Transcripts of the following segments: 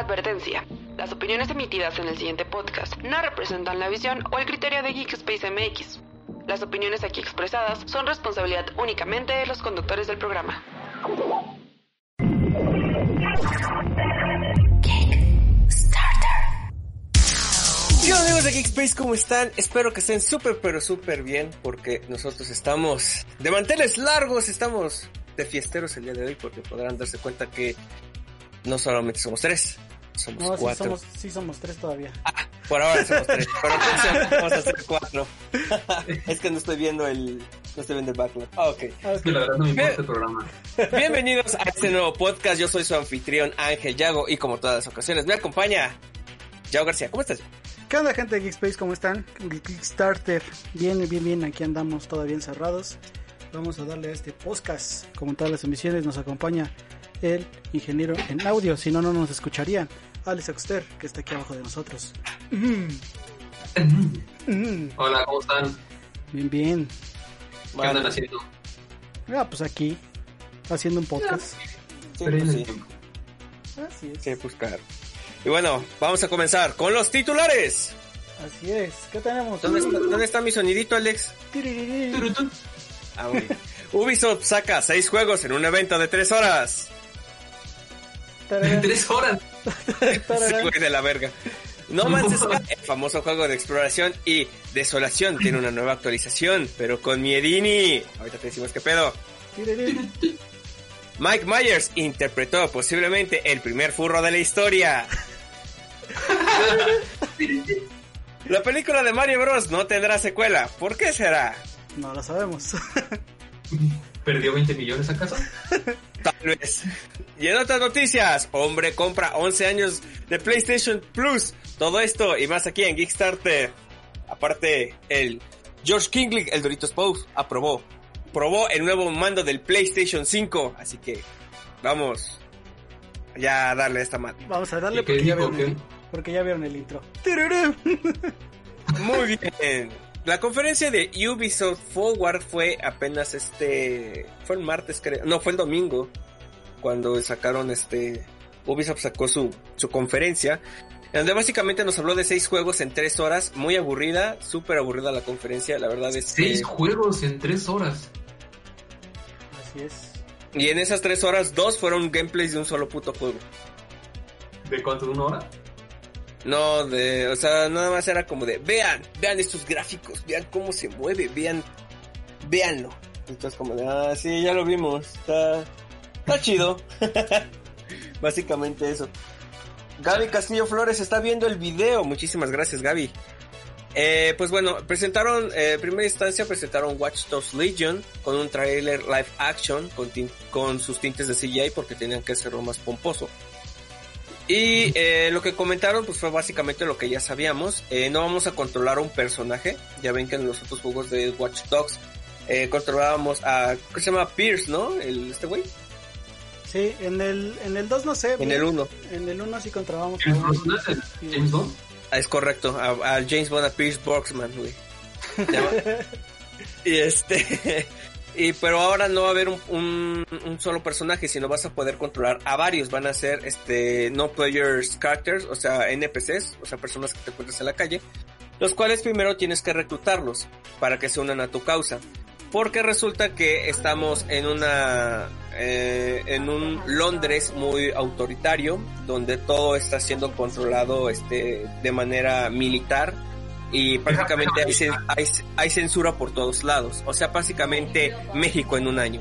Advertencia. Las opiniones emitidas en el siguiente podcast no representan la visión o el criterio de Geekspace MX. Las opiniones aquí expresadas son responsabilidad únicamente de los conductores del programa. ¿Qué onda, amigos de Geekspace? ¿Cómo están? Espero que estén súper, pero súper bien, porque nosotros estamos de manteles largos, estamos de fiesteros el día de hoy, porque podrán darse cuenta que no solamente somos tres, somos No, sí cuatro. somos, sí somos tres todavía. Ah, por ahora somos tres, pero vamos a ser cuatro. es que no estoy viendo el, no estoy viendo el backlog. Ah, ok. Ah, Es que la verdad no me importa el programa. Bienvenidos a este nuevo podcast. Yo soy su anfitrión Ángel Yago y como todas las ocasiones me acompaña Yago García. ¿Cómo estás? ¿Qué onda gente de Geekspace? ¿Cómo están? Kickstarter. Bien, bien, bien. Aquí andamos todavía encerrados. Vamos a darle a este podcast. Como en todas las emisiones nos acompaña el ingeniero en audio. Si no, no nos escucharían. Alex Axter, que está aquí abajo de nosotros. Mm, mm. Hola, ¿cómo están? Bien, bien. ¿Qué andan haciendo? Ah, pues aquí. Haciendo un podcast. Sí, Perdiendo pues sí. Así es. Sí, pues claro. Y bueno, vamos a comenzar con los titulares. Así es. ¿Qué tenemos? ¿Dónde está, dónde está mi sonidito, Alex? Ah. Ubisoft saca seis juegos en un evento de tres horas. Tararán, Tres horas. Sí, de la verga. No Man's Sky, el famoso juego de exploración y desolación, tiene una nueva actualización, pero con Miedini. Ahorita te decimos qué pedo. Mike Myers interpretó posiblemente el primer furro de la historia. La película de Mario Bros. no tendrá secuela. ¿Por qué será? No lo sabemos. ¿Perdió 20 millones acaso? Tal vez. Y en otras noticias, hombre compra 11 años de PlayStation Plus. Todo esto y más aquí en Kickstarter. Aparte, el George Kingley, el Doritos Post, aprobó. Probó el nuevo mando del PlayStation 5. Así que, vamos. Ya a darle esta mano. Vamos a darle ¿Y qué porque ya, vieron el, porque ya vieron el intro. Muy bien. La conferencia de Ubisoft Forward fue apenas este, fue el martes creo, no fue el domingo cuando sacaron este, Ubisoft sacó su, su conferencia, donde básicamente nos habló de seis juegos en tres horas, muy aburrida, súper aburrida la conferencia, la verdad es que, Seis juegos en tres horas. Así es. y en esas tres horas dos fueron gameplays de un solo puto juego. ¿De cuánto? ¿De una hora? No, de, o sea, nada más era como de, vean, vean estos gráficos, vean cómo se mueve, vean, véanlo. Entonces como de, ah, sí, ya lo vimos, está, está chido. Básicamente eso. Gaby Castillo Flores está viendo el video, muchísimas gracias Gaby. Eh, pues bueno, presentaron, eh, en primera instancia presentaron Watch Dogs Legion con un trailer live action con, con sus tintes de CGI porque tenían que hacerlo más pomposo. Y eh, lo que comentaron pues fue básicamente lo que ya sabíamos. Eh, no vamos a controlar a un personaje. Ya ven que en los otros juegos de Watch Dogs eh, controlábamos a... ¿Qué se llama? Pierce, ¿no? El, este güey. Sí, en el, en el 2 no sé. En el 1. En el 1 sí controlábamos a ¿El un- personaje de James Bond? Ah, es correcto, a, a James Bond, a Pierce Boxman, güey. Y este... Y pero ahora no va a haber un, un, un solo personaje, sino vas a poder controlar a varios. Van a ser este no players characters, o sea, NPCs, o sea, personas que te encuentras en la calle, los cuales primero tienes que reclutarlos para que se unan a tu causa. Porque resulta que estamos en una eh, en un Londres muy autoritario, donde todo está siendo controlado este de manera militar y prácticamente hay, hay, hay censura por todos lados. O sea, básicamente México en un año.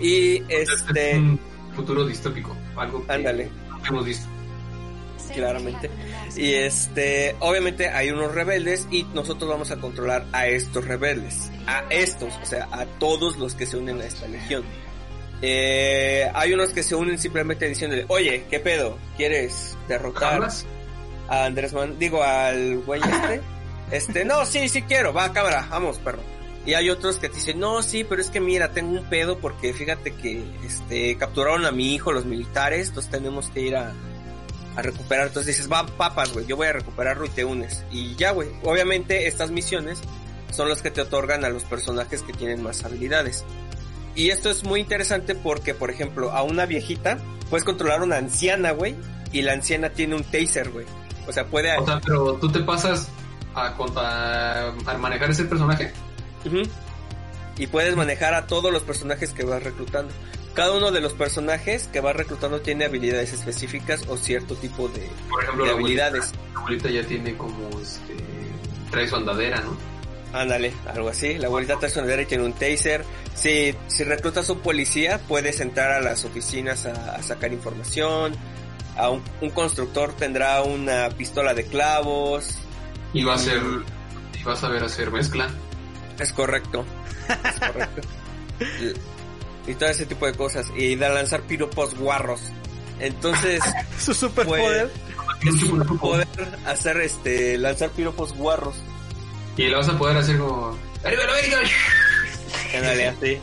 Y Es este, un futuro distópico. Algo que ándale, hemos visto. claramente. Y este, obviamente hay unos rebeldes y nosotros vamos a controlar a estos rebeldes. A estos, o sea, a todos los que se unen a esta legión. Eh, hay unos que se unen simplemente diciéndole, oye, ¿qué pedo? ¿Quieres derrotar a Andrés Man, digo al güey este? Este, no, sí, sí quiero, va, cámara, vamos, perro. Y hay otros que te dicen, no, sí, pero es que mira, tengo un pedo porque fíjate que, este, capturaron a mi hijo los militares, entonces tenemos que ir a, a recuperar. Entonces dices, va, papas, güey, yo voy a recuperarlo y te unes. Y ya, güey, obviamente estas misiones son las que te otorgan a los personajes que tienen más habilidades. Y esto es muy interesante porque, por ejemplo, a una viejita puedes controlar a una anciana, güey, y la anciana tiene un taser, güey. O sea, puede... O sea, pero tú te pasas a, con- a, a manejar ese personaje. Y puedes manejar a todos los personajes que vas reclutando. Cada uno de los personajes que vas reclutando tiene habilidades específicas o cierto tipo de, Por ejemplo, de la abuelita, habilidades. la abuelita ya tiene como, este, trae su andadera, ¿no? Ándale, algo así. La abuelita trae su bandera y tiene un taser. Si, si reclutas a un policía, puedes entrar a las oficinas a, a sacar información. A un, un constructor tendrá una pistola de clavos. Y va a ser, y vas a ver hacer mezcla. Es correcto. Es correcto. y, y todo ese tipo de cosas. Y de lanzar piropos guarros. Entonces, Su superpoder. es poder hacer este, lanzar piropos guarros. Y le vas a poder hacer como, ¡Arriba la América! Ándale, así.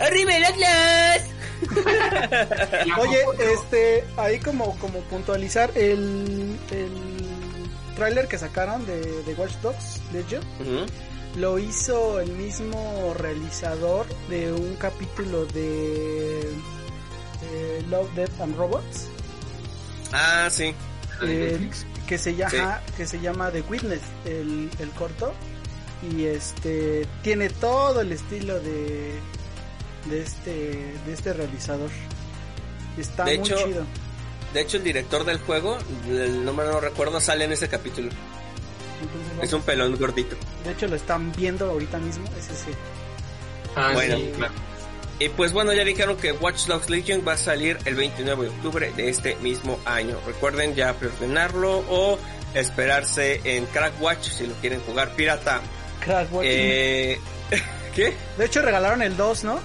¡Arriba el Atlas! Oye, este, ahí como, como puntualizar el, el tráiler que sacaron de, de Watch Dogs Legion Ujú. lo hizo el mismo realizador de un capítulo de, de Love, Death and Robots Ah, sí. eh, que se llama Sí. que se llama The Witness el, el corto y este tiene todo el estilo de de este de este realizador está De muy hecho, chido De hecho, el director del juego, el nombre no recuerdo, sale en ese capítulo. Entonces, Es un pelón gordito. de hecho lo están viendo ahorita mismo es ese Ah, Bueno. sí, claro. Y pues bueno, ya dijeron que Watch Dogs Legion va a salir el 29 de octubre de este mismo año. Recuerden ya preordenarlo o esperarse en Crackwatch si lo quieren jugar pirata. Crash Watching. Eh, ¿Qué? de hecho regalaron el 2 no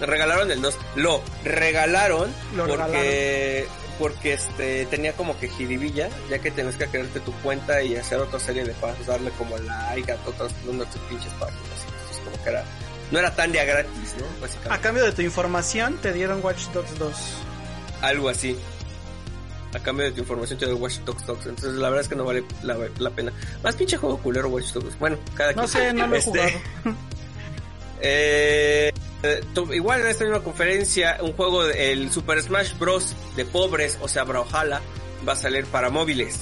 Regalaron el 2. Lo regalaron Lo porque porque este tenía como que jiribilla, ya que tenés que crearte tu cuenta y hacer otra serie de pasos, darle como like a otras unas pinches páginas. Entonces como que era no era tan de a gratis, ¿no? a Básicamente. cambio de tu información te dieron Watch Dogs 2 Algo así. A cambio de tu información te doy Watch Dogs 2. Entonces la verdad es que no vale la, la pena. Más pinche juego culero Watch Dogs. Bueno, cada no quien. sé no lo he Este, jugado Eh, eh, tu- igual en esta misma conferencia, un juego, de- el Super Smash Bros. de pobres, o sea, Brawlhalla, va a salir para móviles.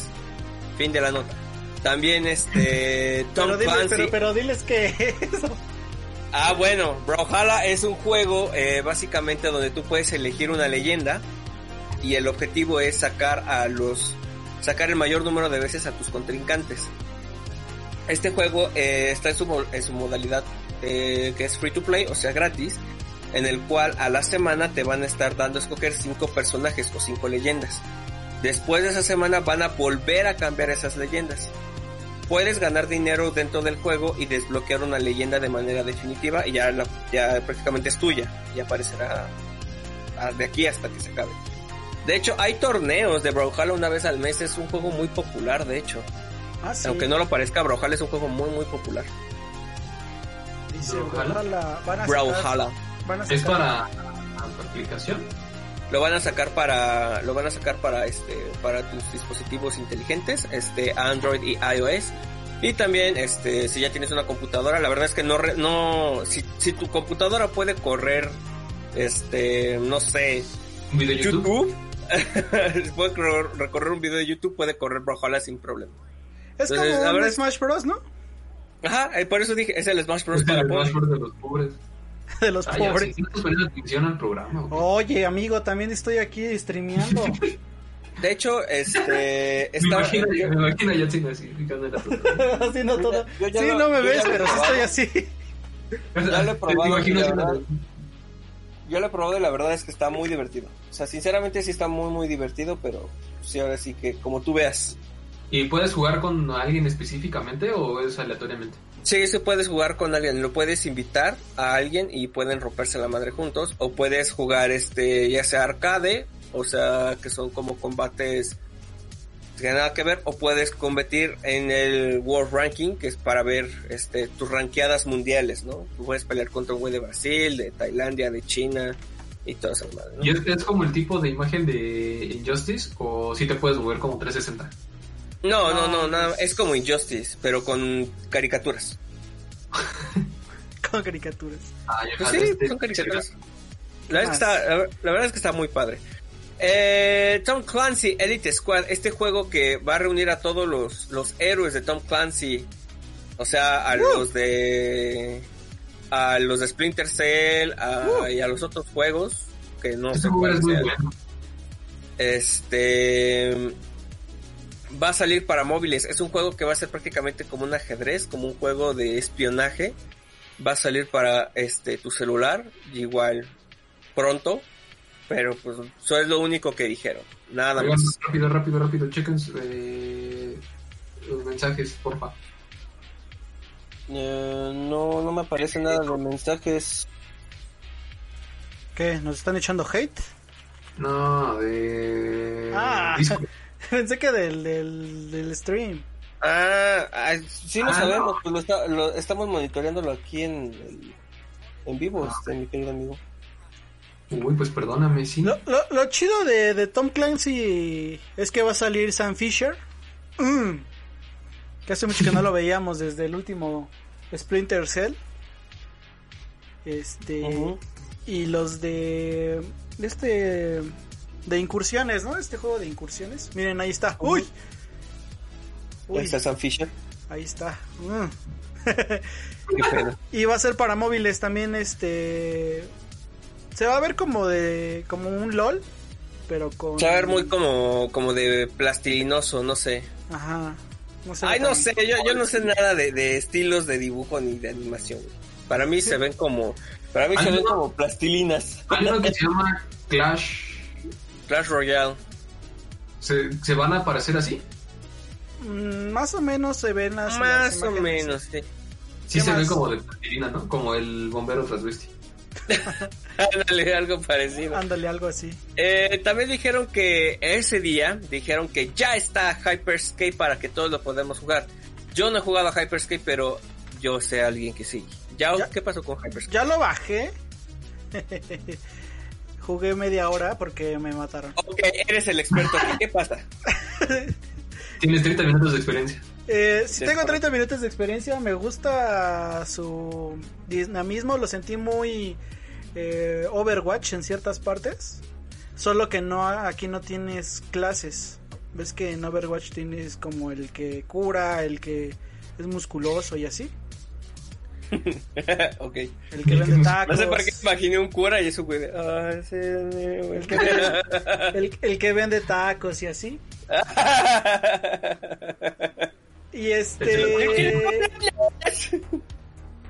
Fin de la nota. También este Tom pero, diles, pero, pero diles que eso Ah, bueno, Brawlhalla es un juego eh, básicamente donde tú puedes elegir una leyenda y el objetivo es sacar a los sacar el mayor número de veces a tus contrincantes. Este juego eh, está en su, en su modalidad eh, que es free to play, o sea, gratis, en el cual a la semana te van a estar dando a escoger cinco personajes o cinco leyendas. Después de esa semana van a volver a cambiar esas leyendas. Puedes ganar dinero dentro del juego y desbloquear una leyenda de manera definitiva y ya, la- ya prácticamente es tuya y aparecerá de aquí hasta que se acabe. De hecho, hay torneos de Brawlhalla una vez al mes, es un juego muy popular, de hecho. ah, sí. Aunque no lo parezca, Brawlhalla es un juego muy muy popular. Dice, Brawlhalla. Brawlhalla, van a Brawlhalla. sacar, van a ¿Es para tu aplicación? Lo van a sacar para lo van a sacar para este para tus dispositivos inteligentes, este Android y iOS. Y también este si ya tienes una computadora, la verdad es que no no si, si tu computadora puede correr este no sé, ¿Un video de YouTube? YouTube puede cor- recorrer un video de YouTube, puede correr Brawlhalla sin problema. es Entonces, como un Smash Bros no Ajá, eh, por eso dije, es el Smash Bros Es para el pobres. Smash Bros. de los pobres. de los ya, pobres sí, no estás poniendo atención al programa. güey. oye amigo también estoy aquí streameando De hecho, este me, estaba imagino, yo- me imagino ya sin así, fíjate la haciendo todo yo ya sí lo- no me yo ves pero sí estoy así Ya lo he probado, Te la verdad- Yo lo he probado y la verdad es que está muy divertido. O sea, sinceramente sí está muy, muy divertido, pero sí, ahora sí que como tú veas. ¿Y puedes jugar con alguien específicamente o es aleatoriamente? Sí, sí puedes jugar con alguien, lo puedes invitar a alguien y pueden romperse la madre juntos, o puedes jugar este, ya sea arcade, o sea, que son como combates que nada que ver, o puedes competir en el World Ranking, que es para ver este tus ranqueadas mundiales, ¿no? Tú puedes pelear contra un güey de Brasil, de Tailandia, de China y todas esas madres, ¿no? ¿Y es, es como el tipo de imagen de Injustice o si te puedes mover como 360? No, no, No, no, nada, es como Injustice, pero con caricaturas. con caricaturas Ah, ya Pues jale, sí, este- son caricaturas. La verdad, es que más? está, la ver- la verdad es que está muy padre. Eh, Tom Clancy Elite Squad, este juego que va a reunir a todos los, los héroes de Tom Clancy, o sea, a los de a los de Splinter Cell a- y a los otros juegos que no Este sé cuáles muy sean. bueno. Este va a salir para móviles. Es un juego que va a ser prácticamente como un ajedrez, como un juego de espionaje. Va a salir para este tu celular, igual pronto, pero pues eso es lo único que dijeron. Nada Oigan, más. rápido, rápido, rápido. Chequen eh, los mensajes, porfa. Eh, no, no me aparece nada de mensajes. ¿Qué? ¿Nos están echando hate? No, de. Ah. Discord. Pensé que del, del, del stream. Ah, ah, sí lo Ah, sabemos, no. pues lo, está- lo- estamos monitoreándolo aquí en, el- en vivo, Ah. este, mi querido amigo. Uy, pues perdóname, sí. Lo, lo, lo chido de, de Tom Clancy es que va a salir Sam Fisher. Mm. Que hace mucho que no lo veíamos desde el último Splinter Cell. Este. Y los de. Este. De incursiones, ¿no? Este juego de incursiones. Miren, ahí está. ¡Uy! Uy, Ahí está Sam Fisher. ahí está. Mm. Y va a ser para móviles también, este... Se va a ver como de... como un LOL, pero con... Se va a ver muy como, como de plastilinoso, no sé. Ajá. No sé. Ay, no sé, yo, yo no sé nada de, de estilos de dibujo ni de animación. Para mí se ven como, para mí se ven como plastilinas. Hay uno que se llama Clash. Clash Royale. ¿Se, se van a aparecer así? Mm, más o menos se ven las... las Más o menos, sí. Sí ¿Qué se ve más? como de plastilina, ¿no? Como el bombero transvesti. Ándale, algo parecido. Ándale, algo así. Eh, también dijeron que ese día, dijeron que ya está Hyperscape para que todos lo podamos jugar. Yo no he jugado a Hyperscape, pero yo sé a alguien que sí. ¿Ya, Ya. ¿Qué pasó con Hyperscape? Ya lo bajé. Jugué media hora porque me mataron. Ok, eres el experto. ¿Qué pasa? Tienes 30 minutos de experiencia. Eh, si Sí, tengo correcto. 30 minutos de experiencia, me gusta su dinamismo, lo sentí muy eh, Overwatch en ciertas partes, solo que no aquí no tienes clases. Ves que en Overwatch tienes como el que cura, el que es musculoso y así, ok. el que vende tacos, No sé por qué imaginé un cura y eso güey. de, "Ah, sí, güey". el, que vende, el- el que vende tacos y así. Y este...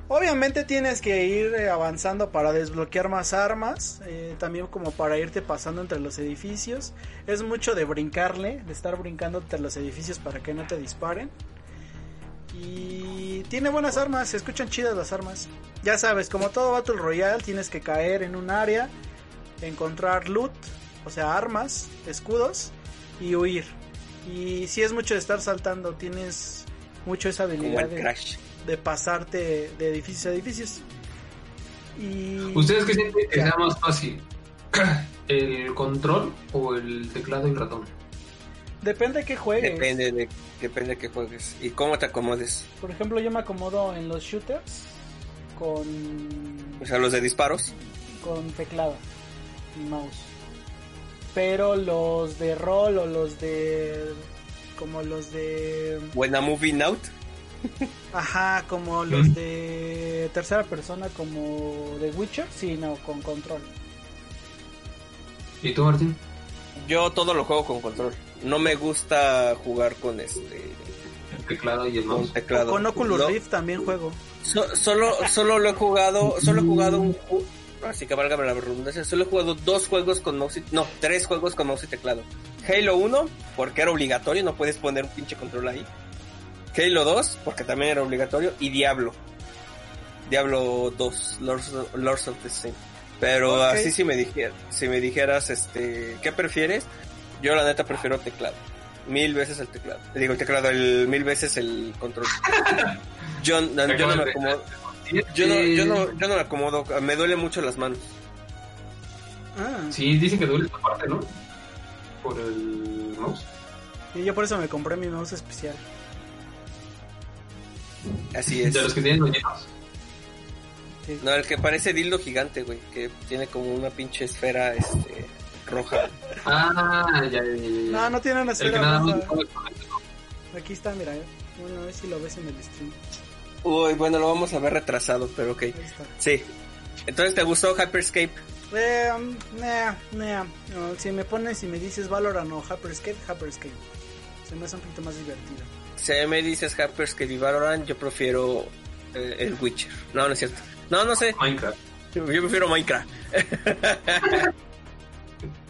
Obviamente tienes que ir eh, avanzando para desbloquear más armas, eh, también como para irte pasando entre los edificios. Es mucho de brincarle, de estar brincando entre los edificios para que no te disparen. Y tiene buenas armas, se escuchan chidas las armas. Ya sabes, como todo Battle Royale, tienes que caer en un área, encontrar loot, o sea, armas, escudos y huir. Y si es mucho de estar saltando, tienes mucho esa habilidad de pasarte de edificios a edificios. Y ¿Ustedes qué sienten que sea más fácil? ¿El control o el teclado y ratón? Depende de qué juegues. Depende de, depende de qué juegues y cómo te acomodes. Por ejemplo, yo me acomodo en los shooters con, O sea, los de disparos. con teclado y mouse. Pero los de rol o los de como los de Buena Moving Out. ajá, como los de tercera persona como de Witcher, sí, no, con control. ¿Y tú, Martín? Yo todo lo juego con control. No me gusta jugar con este El teclado y el con mouse. teclado. Con Oculus No, Rift también juego. so- solo solo lo he jugado, solo he jugado un ju- así que válgame la redundancia, solo he jugado dos juegos con mouse y, no, tres juegos con mouse y teclado. Halo 1, porque era obligatorio, no puedes poner un pinche control ahí. Halo 2, porque también era obligatorio, y Diablo. Diablo 2, Lords, Lords of the Sin. Pero así si me dijeras, si me dijeras este, ¿qué prefieres? Yo la neta prefiero teclado. Mil veces el teclado. Digo el teclado, el mil veces el control. Yo, no- yo no me acomodo. Yo no, yo no, yo no me acomodo, me duele mucho las manos. Ah, Sí, dicen que duele esta parte, ¿no? Por el mouse. y yo por eso me compré mi mouse especial. Así es. De los que tienen. Sí. No, el que parece dildo gigante, güey, que tiene como una pinche esfera, este, roja. Ah, ya, ya, ya, ya. No, no tiene una esfera roja. Aquí está, mira. eh. Bueno, a ver si lo ves en el stream. Uy, bueno, lo vamos a ver retrasado, pero ok. Ahí está. Sí. Entonces, ¿te gustó Hyperscape? Eh, um, nah, nah. No, si me pones y me dices Valorant o Hyperscape, Hyperscape. Se me hace un poquito más divertido. Si me dices Hyperscape y Valorant, yo prefiero eh, el Witcher. No, no es cierto. No, no sé. Minecraft. Yo prefiero Minecraft.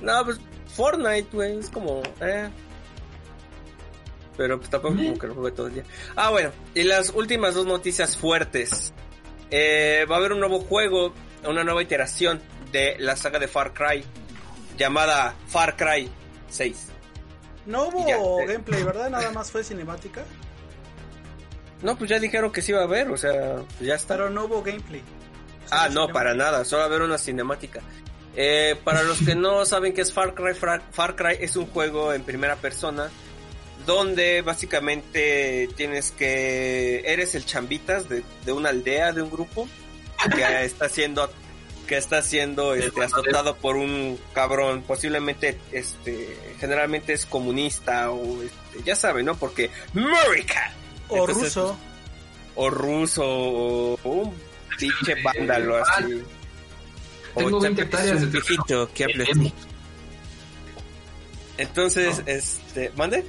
no, pues Fortnite, güey, es como... Eh. Pero pues tampoco como que lo jugué todo el día. Ah, bueno. Y las últimas dos noticias fuertes. Eh, va a haber un nuevo juego, una nueva iteración de la saga de Far Cry. Llamada Far Cry 6. No hubo ya, eh. gameplay, ¿verdad? Nada más fue cinemática. No, pues ya dijeron que sí va a haber, o sea, ya está. Pero no hubo gameplay. Ah, no, para nada, solo va a haber una cinemática. Eh, para los que no saben qué es Far Cry, Far, Far Cry es un juego en primera persona donde básicamente tienes que eres el chambitas de, de una aldea, de un grupo que está siendo que está siendo este, azotado por un cabrón, posiblemente este generalmente es comunista o este, ya saben, ¿no? Porque America O Entonces, ruso. o ruso o un pinche vándalo así. Tengo O 20 chapa- hectáreas de viejito que así. Tenemos. Entonces, No. este, ¿mande?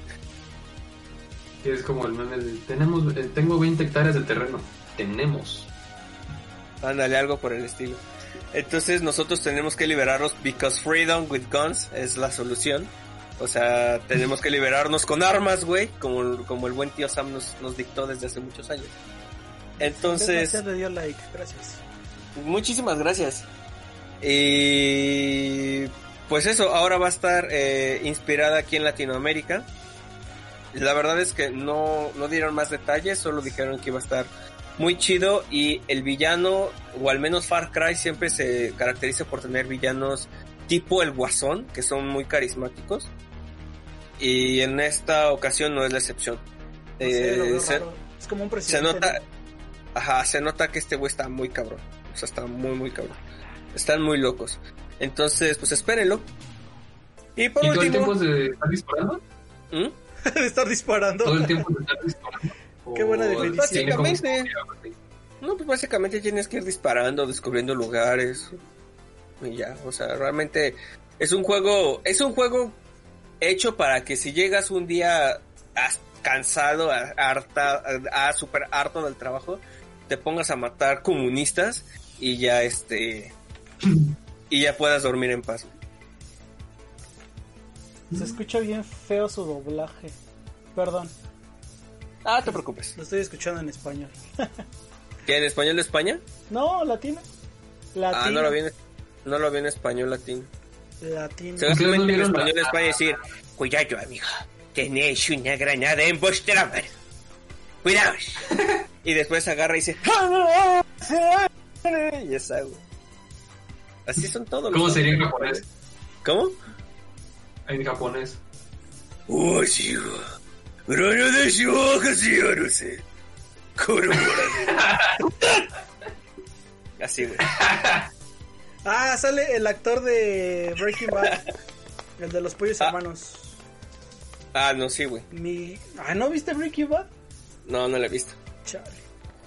Es como el meme de, tenemos, eh, tengo 20 hectáreas de terreno. Tenemos. Ándale, algo por el estilo. Entonces nosotros tenemos que liberarlos because freedom with guns es la solución. O sea, tenemos que liberarnos con armas, güey, como, como el buen tío Sam nos, nos dictó desde hace muchos años. Entonces, le dio like, gracias. Muchísimas gracias. Y pues eso, ahora va a estar eh, inspirada aquí en Latinoamérica. La verdad es que no, no dieron más detalles, solo dijeron que iba a estar muy chido y el villano, o al menos Far Cry, siempre se caracteriza por tener villanos tipo el Guasón, que son muy carismáticos. Y en esta ocasión no es la excepción. No sé, lo Eh, se-. Es como un se presidente. nota, ¿no? ajá, se nota que este güey está muy cabrón. O sea, está muy, muy cabrón. Están muy locos. Entonces, pues espérenlo. Y por ¿Y todo el último, tiempo de estar disparando? ¿Mm? de estar disparando. Todo el tiempo de estar disparando. Qué buena definición. Básicamente. no, pues básicamente tienes que ir disparando, descubriendo lugares. Y ya, o sea, realmente es un juego, es un juego hecho para que si llegas un día cansado, harta, a super harto del trabajo, te pongas a matar comunistas y ya este y ya puedas dormir en paz. Se escucha bien feo su doblaje. Perdón, Ah, te preocupes. lo estoy escuchando en español. ¿Que en español de España? No, latino. Latino. Ah, no lo vi en, no lo vi en español latino. Latino. Seguramente en español de España decir, cuidado amigo, tenéis una granada en vuestra mano. Cuidaos. y después agarra y dice, y está, güey. Así son todos. ¿Cómo los sería en japonés? ¿Cómo? En japonés. Oh, sí, Grano de Shoga, sí, yo no sé. Así, güey. Ah, sale el actor de Breaking Bad. El de los pollos Ah. hermanos. Ah, no, sí, güey. Mi... Ah, ¿no viste Breaking Bad? No, no lo he visto. Chale.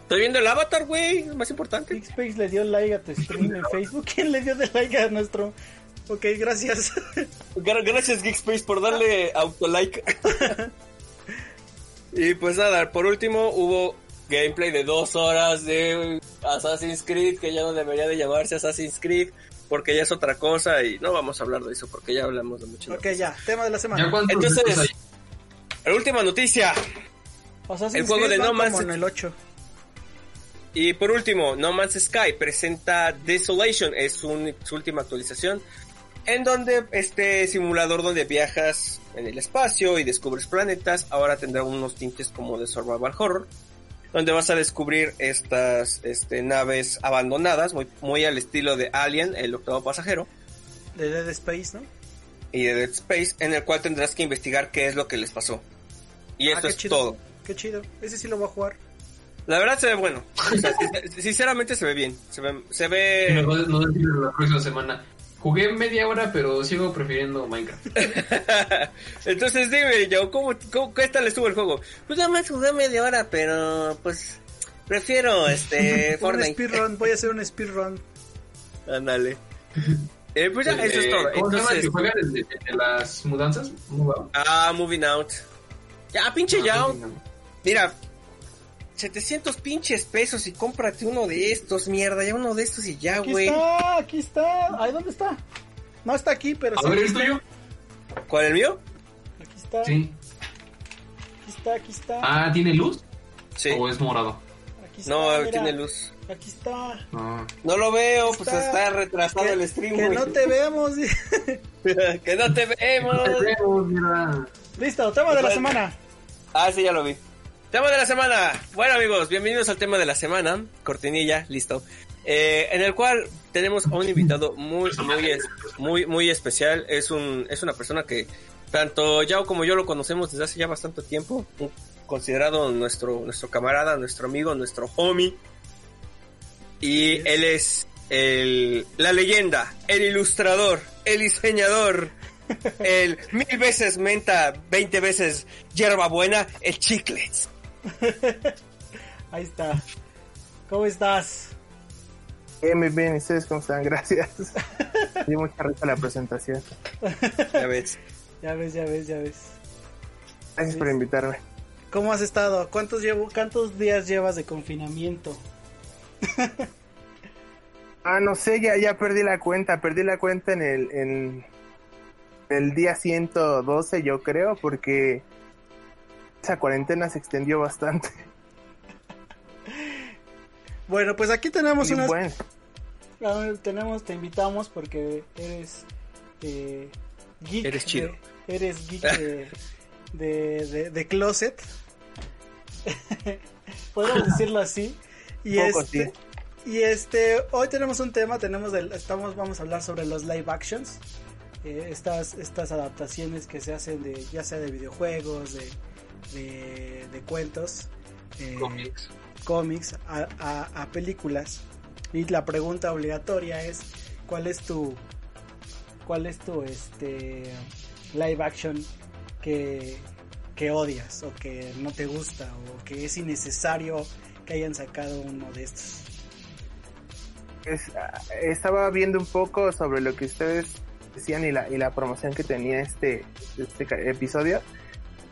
Estoy viendo el avatar, güey. Es más importante. Geekspace le dio like a tu stream en Facebook. ¿Quién le dio de like a nuestro? Ok, gracias. Gra- Gracias Geekspace por darle autolike. y pues nada, por último hubo gameplay de dos horas de Assassin's Creed que ya no debería de llamarse Assassin's Creed porque ya es otra cosa y no vamos a hablar de eso porque ya hablamos de mucho. ok, ya. Tema de la ¿Ya semana. Entonces, la última noticia. Assassin's el juego Creed de No Man's- como en el 8. Y por último, No Man's Sky presenta Desolation, es un- su última actualización, en donde este simulador donde viajas en el espacio y descubres planetas, ahora tendrá unos tintes como de survival horror, donde vas a descubrir estas este, naves abandonadas, muy, muy al estilo de Alien, el octavo pasajero, De Dead Space, ¿no? y de Dead Space, en el cual tendrás que investigar qué es lo que les pasó. Y Ah, esto es chido. todo. Qué chido. Ese sí lo voy a jugar. La verdad se ve bueno. O sea, sin- sinceramente se ve bien. Se ve, se ve a decir la próxima semana. Jugué media hora, pero sigo prefiriendo Minecraft. Entonces dime, yo, ¿cómo, cómo, qué tal estuvo el juego? Pues nada más jugué media hora, pero pues prefiero este un speedrun, voy a hacer un speedrun. Ándale. Eh, pues ya, eso es Eh, todo. ¿Cómo se llama el Entonces, que juega de, de- de las mudanzas? Move Out. ah, moving out. Ya, pinche Ah, ya. Mira, 700 pinches pesos y cómprate uno de estos, mierda, ya uno de estos y ya, Aquí güey. está, aquí está. Ay, ¿dónde está? No está aquí, pero A sí. ver, aquí ¿el tuyo? ¿Cuál el mío? Aquí está, Sí. aquí está, aquí está. Ah, ¿tiene luz? Sí. ¿O es morado? Aquí está, No, mira. tiene luz. Aquí está. Ah. No lo veo, pues Está- está retrasado Que, el stream, que no te vemos. que no te vemos. mira. Listo, tema de la semana. Ah, sí, ya lo vi. Tema de la semana. Bueno, amigos, bienvenidos al tema de la semana. Cortinilla, listo. Eh, en el cual tenemos a un invitado muy, muy, es- muy, muy especial. Es un, es una persona que tanto Yao como yo lo conocemos desde hace ya bastante tiempo. Considerado nuestro, nuestro camarada, nuestro amigo, nuestro homie. Y él es el, la leyenda, el ilustrador, el diseñador, el mil veces menta, veinte veces hierba buena, el chiclets. Ahí está. ¿Cómo estás? Bien, bien, bien, ¿y ustedes cómo están? Gracias. Me dio mucha risa la presentación. Ya ves. Ya ves, ya ves, ya ves. Gracias por invitarme. ¿Cómo has estado? ¿Cuántos, llevo, ¿Cuántos días llevas de confinamiento? Ah, no sé, ya, ya perdí la cuenta. Perdí la cuenta en el, en el día 112, yo creo, porque esa cuarentena se extendió bastante. Bueno, pues aquí tenemos unas... bueno. A ver, tenemos, te invitamos porque eres eh, geek. Eres chido. de- eres geek de, de, de- de closet. Podemos decirlo así. Y Poco, este, sí. y este, hoy tenemos un tema, tenemos del, estamos, vamos a hablar sobre los live actions. eh, estas, estas adaptaciones que se hacen de, ya sea de videojuegos, de, de, de cuentos. eh, Cómics. cómics a, a- a películas y la pregunta obligatoria es cuál es tu cuál es tu este live action que, que odias o que no te gusta o que es innecesario que hayan sacado uno de estos Es- ah, estaba viendo un poco sobre lo que ustedes decían y la, y la promoción que tenía este, este episodio.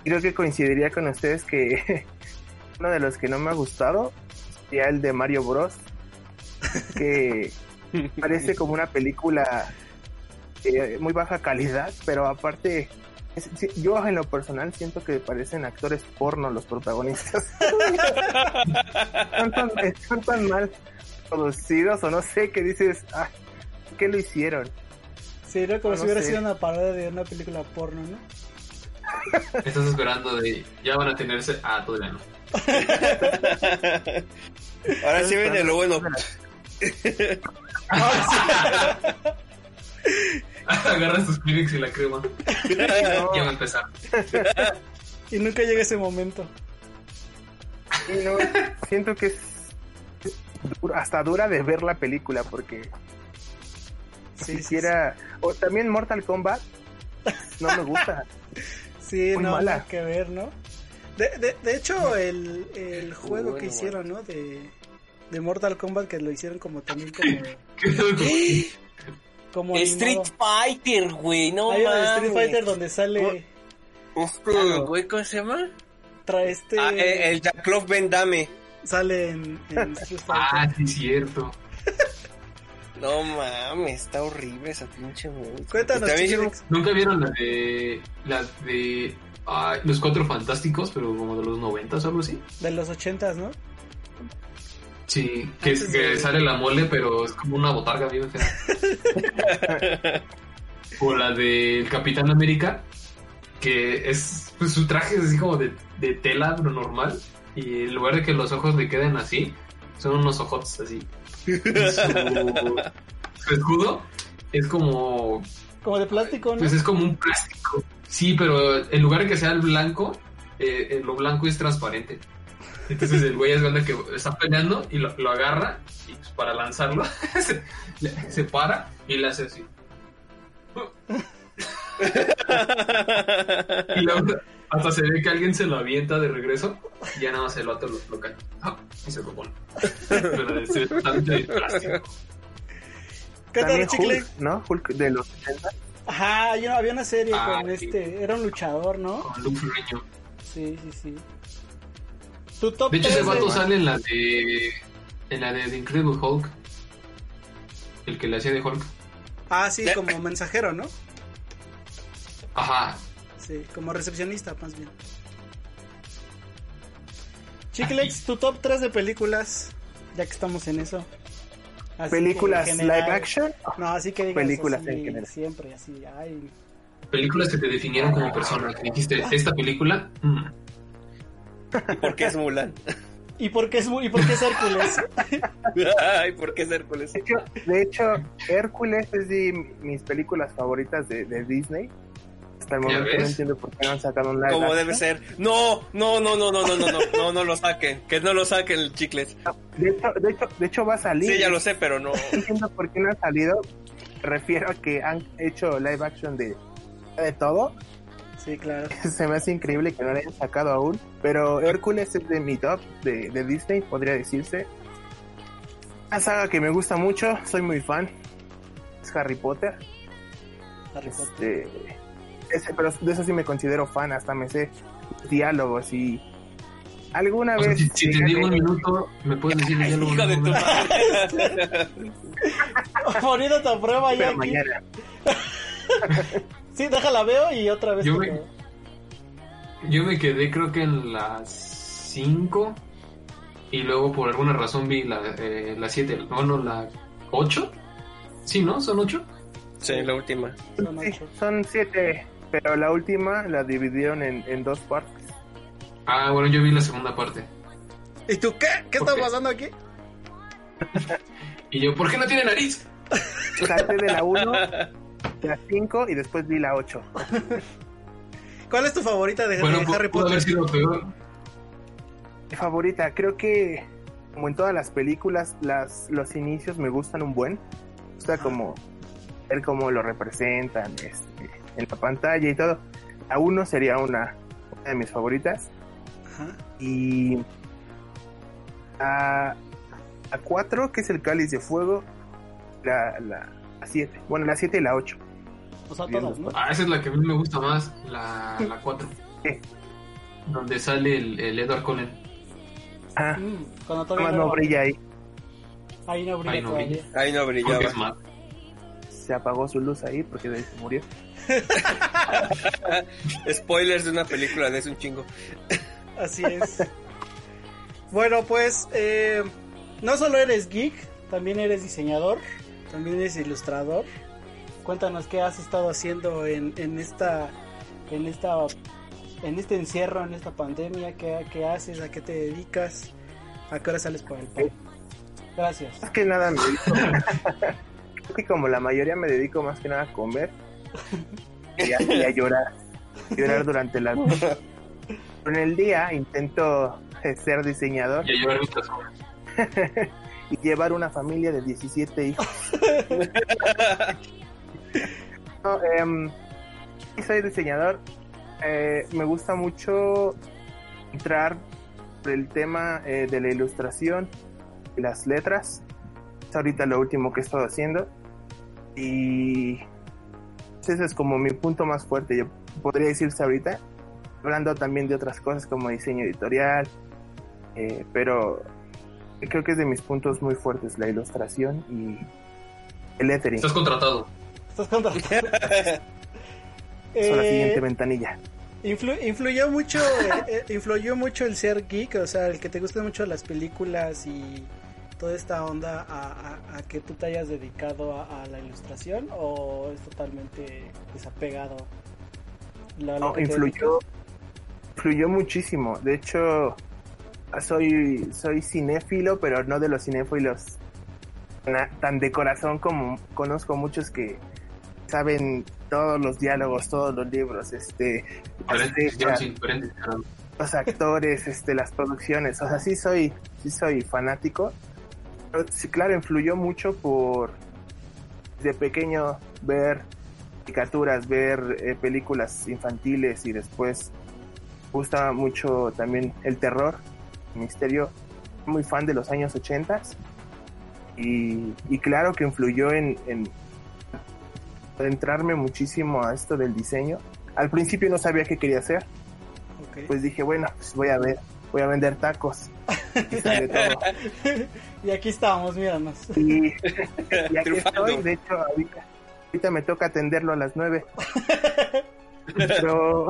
Creo que coincidiría con ustedes que uno de los que no me ha gustado sería el de Mario Bros. Que parece como una película eh, muy baja calidad, pero aparte, es- sí, yo en lo personal siento que parecen actores porno los protagonistas. están, tan, están tan mal producidos o no sé, que dices, ah, ¿qué lo hicieron? sí ¿no? como No si hubiera sé. sido una parodia de una película porno no Estás esperando de. Ya van a tenerse. Ah, todavía no. Ahora sí viene lo bueno. Agarras tus Kleenex y la crema. Ya va a empezar. y nunca llega ese momento Y no, siento que es, hasta dura de ver la película porque sí, ni sí, siquiera... O también Mortal Kombat no me gusta. Sí, Muy no, mala. nada que ver, ¿no? De, de, de hecho, el, el juego Bueno, que hicieron, ¿no? De, de Mortal Kombat, que lo hicieron como también como... como Street animado. Fighter, güey, no Hay mames. Street Fighter donde sale... Este, güey, ¿cómo se llama? Trae este... Ah, el, el Jean-Claude Van Damme. Sale en, en Street Ah, Fighter. sí, cierto. No mames, está horrible esa pinche movie. Cuéntanos, hicieron-. ¿Nunca vieron la de. La de. ah, los cuatro fantásticos, pero como de los noventas o algo así? de los ochentas, ¿no? Sí, que, Antes que de- sale la mole, pero es como una botarga bien fea. o la del Capitán América, que es. Pues su traje es así como de, de tela, pero normal. Y en lugar de que los ojos le queden así, son unos ojotes así. Su, su escudo es como Como de plástico, ¿no? Pues es como un plástico. Sí, pero en lugar de que sea el blanco, eh, eh, lo blanco es transparente. Entonces el güey es grande que está peleando y lo, lo agarra y pues, para lanzarlo se para y le hace así. y luego hasta se ve que alguien se lo avienta de regreso y ya nada más el vato lo, lo cae. Ah, y se lo pone. Pero es de plástico. ¿Qué tal, También chicle? Hulk, ¿no? Hulk de los 80. Ajá, una- había una serie Ah, con sí. este, era un luchador, ¿no? Con Luke Ferrigno. Sí, sí, sí. Tu top De hecho, ese vato de- sale en la de. En la de The Incredible Hulk. El que le hacía de Hulk. Ah, sí, como mensajero, ¿no? Ajá. Sí, como recepcionista, más bien. Chiclex, tu top 3 de películas, ya que estamos en eso. Así Películas en general- live action. No, así que digas Películas así, en general. siempre, así, ay. Películas que te definieron como persona. Que dijiste, esta película. mm, ¿Y por qué es Mulan? ¿Y por qué es, y por qué es Hércules? Ay, ¿por qué es Hércules? De hecho, de hecho, Hércules es de mis películas favoritas de, de Disney. Hasta el ¿Ya momento no ves? entiendo por qué no han sacado un live Como action. debe ser. No, no, no, no, no, no, no, no, no, no lo saquen. Que no lo saquen el chicles. De hecho, de hecho, de hecho va a salir. Sí, ya lo sé, pero no. No entiendo por qué no ha salido. Refiero a que han hecho live action de, de todo. Sí, claro. Se me hace increíble que no lo hayan sacado aún. Pero Hércules es de mi top de, de Disney, podría decirse. Una saga que me gusta mucho, soy muy fan. Es Harry Potter. Harry Potter. Este, ese, pero de eso sí me considero fan, hasta me sé diálogos y alguna o sea, vez si, si te digo un minuto, me puedes decir ya lo Hijo de tu madre. Poniéndote a prueba ya pero aquí. mañana. Sí, déjala veo y otra vez. Yo me- Yo me quedé creo que en las 5 y luego por alguna razón vi la, eh, la 7, no, no, la 8. Sí, ¿no? ¿Son 8? Sí, la última. Son Sí, ocho. son siete, pero la última la dividieron en, en dos partes. Ah, bueno, yo vi la segunda parte. ¿Y tú qué? ¿Qué está pasando aquí? Y yo, ¿por qué no tiene nariz? Salté de la 1, la 5 y después vi la 8. ¿Cuál es tu favorita de, Bueno, de Harry Potter? haber sido peor. Mi favorita, creo que como en todas las películas, las, los inicios me gustan un buen. Me gusta como ver cómo lo representan este, en la pantalla y todo. La 1 sería una, una de mis favoritas. Ajá. Y a, a 4, que es el cáliz de fuego, la, la, 7. Bueno, la 7 y la 8. O sea, todas, ¿no? Ah, esa es la que a mí me gusta más, la, la 4. Sí. Donde sale el, el Edward Cullen. Ah, Mm, cuando todavía no, no brilla ahí. Ahí no brilla Ahí no brilla. Ahí no brillaba. Se apagó su luz ahí porque de ahí se murió. Spoilers de una película de es un chingo. Así es. bueno, pues eh, no solo eres geek, también eres diseñador, también eres ilustrador. Cuéntanos qué has estado haciendo en, en esta en esta en este encierro, en esta pandemia, qué, qué haces, a qué te dedicas, a qué hora sales por el pan. Gracias. Más que nada me dedico. Creo que como la mayoría me dedico más que nada a comer y a, y a llorar. Llorar durante la noche. En el día intento eh, ser diseñador Y a muchas horas. y llevar una familia de 17 hijos. No, sí soy diseñador. Eh, me gusta mucho entrar por el tema eh, de la ilustración y las letras. Es ahorita lo último que he estado haciendo. Y ese es como mi punto más fuerte, yo podría decirse ahorita. Hablando también de otras cosas como diseño editorial. eh, pero creo que es de mis puntos muy fuertes la ilustración y el lettering. Estás contratado. ¿Estás contando? Son la Eh, siguiente ventanilla. Influ- influyó mucho eh, eh, influyó mucho el ser geek, o sea, el que te gusten mucho las películas y toda esta onda a, a- a que tú te hayas dedicado a, a la ilustración o es totalmente desapegado. No, influyó, influyó muchísimo. De hecho, soy, soy cinéfilo, pero no de los cinéfilos tan de corazón como conozco muchos que saben todos los diálogos, todos los libros, este, las los actores, este, las producciones. O sea, sí soy, sí soy fanático. Sí, claro, influyó mucho por de pequeño ver caricaturas, ver eh, películas infantiles y después gusta mucho también el terror, el misterio. Muy fan de los años 80 y, y claro que influyó en, en adentrarme muchísimo a esto del diseño. Al principio no sabía qué quería hacer, pues dije, bueno, pues voy a ver, voy a vender tacos. Y sale todo. y aquí estamos, míranos. Y, y aquí estoy, de hecho, ahorita, ahorita me toca atenderlo a las nueve. Pero...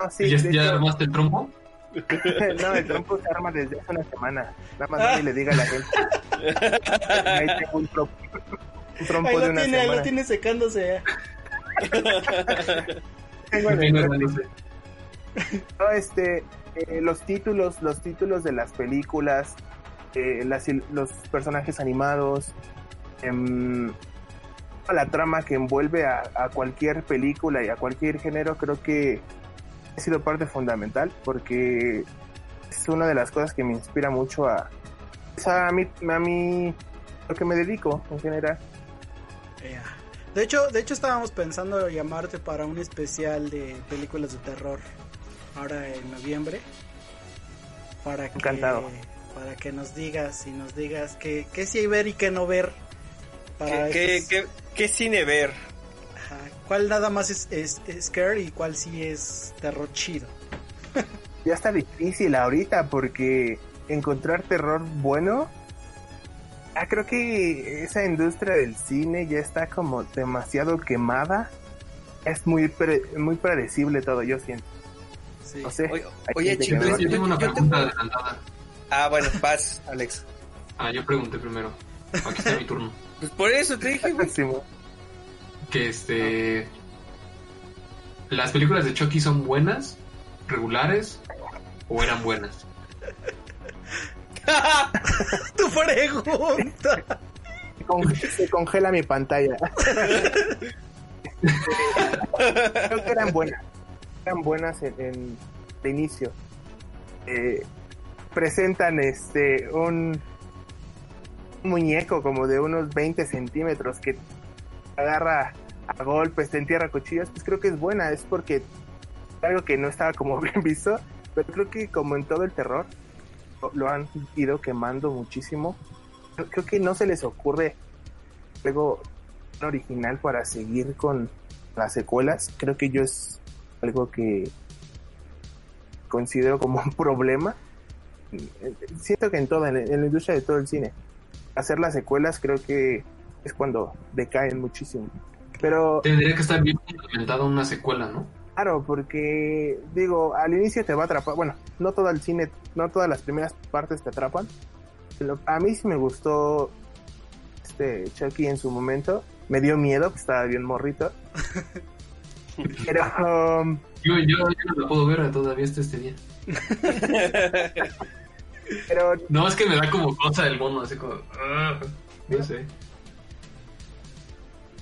No, sí, ¿Y ya, de ya hecho, armaste el trompo? no, el trompo se arma desde hace una semana. Nada más nadie le diga a la gente. Ahí tengo un trompo, un trompo Ahí de lo una tiene, ahí lo semana. tiene secándose. Tengo el-. No, este, eh, los títulos, los títulos de las películas, eh, las los personajes animados, em, la trama que envuelve a, cualquier película y a cualquier género, creo que ha sido parte fundamental porque es una de las cosas que me inspira mucho a, a mí, a mí, lo que me dedico en general. De hecho, de hecho estábamos pensando llamarte para un especial de películas de terror ahora en noviembre. Para que, Encantado. para que nos digas y nos digas qué, qué sí ver y qué no ver. Para ¿Qué, qué, estos- qué- qué cine ver? Ajá. ¿Cuál nada más es, es, es scare y cuál sí es terror chido? ya está difícil ahorita porque encontrar terror bueno. Ah, creo que esa industria del cine ya está como demasiado quemada. Es muy pre- muy predecible todo, yo siento. Sí. No sé. Oye, chicos, Yo, tengo una yo pregunta adelantada. Ah, bueno, paz, Alex. Ah, yo pregunté primero. Aquí está mi turno. Pues por eso te dije, güey. Simón. Que este. ¿Las películas de Chucky son buenas? ¿Regulares? ¿O eran buenas? tu pregunta. Se con- se congela mi pantalla. Creo que eran buenas. Eran buenas en, en- inicio. Eh, presentan este un, muñeco como de unos 20 centímetros que agarra a golpes, te entierra a cuchillos. Pues creo que es buena. Es porque algo que no estaba como bien visto. Pero creo que como en todo el terror lo- han ido quemando muchísimo creo que no se les ocurre algo original para seguir con las secuelas. Creo que yo es algo que considero como un problema. Siento que en toda, en la industria de todo el cine, hacer las secuelas creo que es cuando decaen muchísimo. Pero Tendría que estar bien implementada una secuela, ¿no? Claro, porque digo, al inicio te va a atrapar. Bueno, no todo el cine, no todas las primeras partes te atrapan. A mí sí me gustó este Chucky en su momento. Me dio miedo, pues estaba bien morrito. Pero um, Yo, yo, yo no la puedo ver todavía hasta este día. pero No, es que me da como cosa el mono, así como. ah, no sé.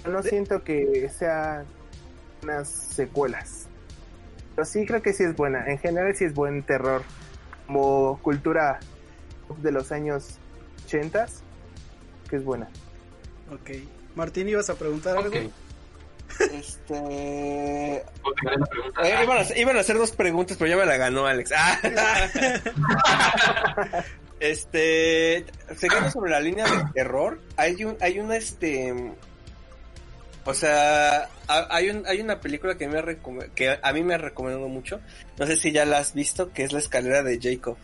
no siento que sean unas secuelas. Pero sí creo que sí es buena. En general sí es buen terror. Como cultura de los años 80 que es buena. Ok. Martín, ¿ibas a preguntar algo? Este. Eh, iban, a, iban a hacer dos preguntas, pero ya me la ganó Alex. Ah. este, seguimos sobre la línea del terror. Hay un, hay una este, o sea, ha- hay un, hay una película que me que a mí me ha recomendado mucho. No sé si ya la has visto, que es la escalera de Jacob.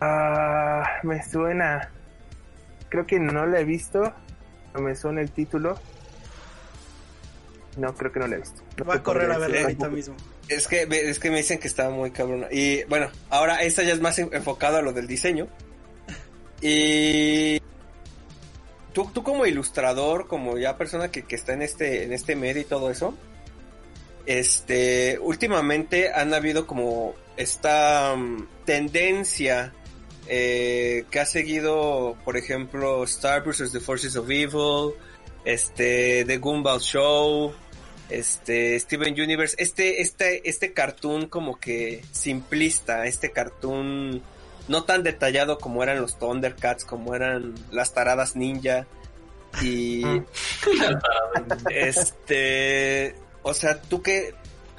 Ah, me suena. Creo que no la he visto. pero Me suena el título. No, creo que no la he visto. No Va a correr a verla ahorita mismo. Es que, me- es que me dicen que está muy cabrón. Y bueno, ahora esta ya es más en- enfocado a lo del diseño. Y tú, tú como ilustrador, como ya persona que, que está en este, en este medio y todo eso, este, últimamente han habido como esta mm, tendencia eh, que ha seguido, por ejemplo, Star vs. The Forces of Evil, este, The Gumball Show, este Steven Universe, este, este, este cartoon como que simplista, este cartoon no tan detallado como eran los Thundercats, como eran las taradas ninja, Y este, o sea, tú qué,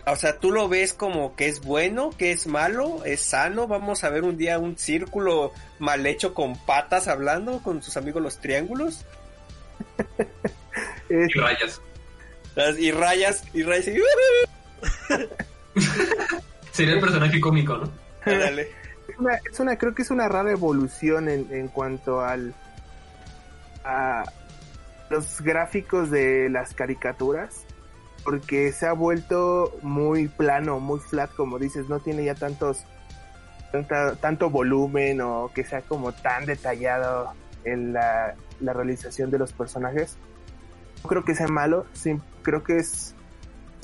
o sea, tú lo ves como que es bueno, que es malo, es sano. Vamos a ver un día un círculo mal hecho con patas hablando con sus amigos los triángulos Es- Y rayas. Y rayas y rayas y Sería el personaje cómico, ¿no? Ándale. es una, es una- creo que es una rara evolución en, en cuanto al a los gráficos de las caricaturas porque se ha vuelto muy plano, muy flat, como dices, no tiene ya tantos tanta- tanto volumen o que sea como tan detallado en la, la realización de los personajes. Creo que sea malo, sí, creo que es,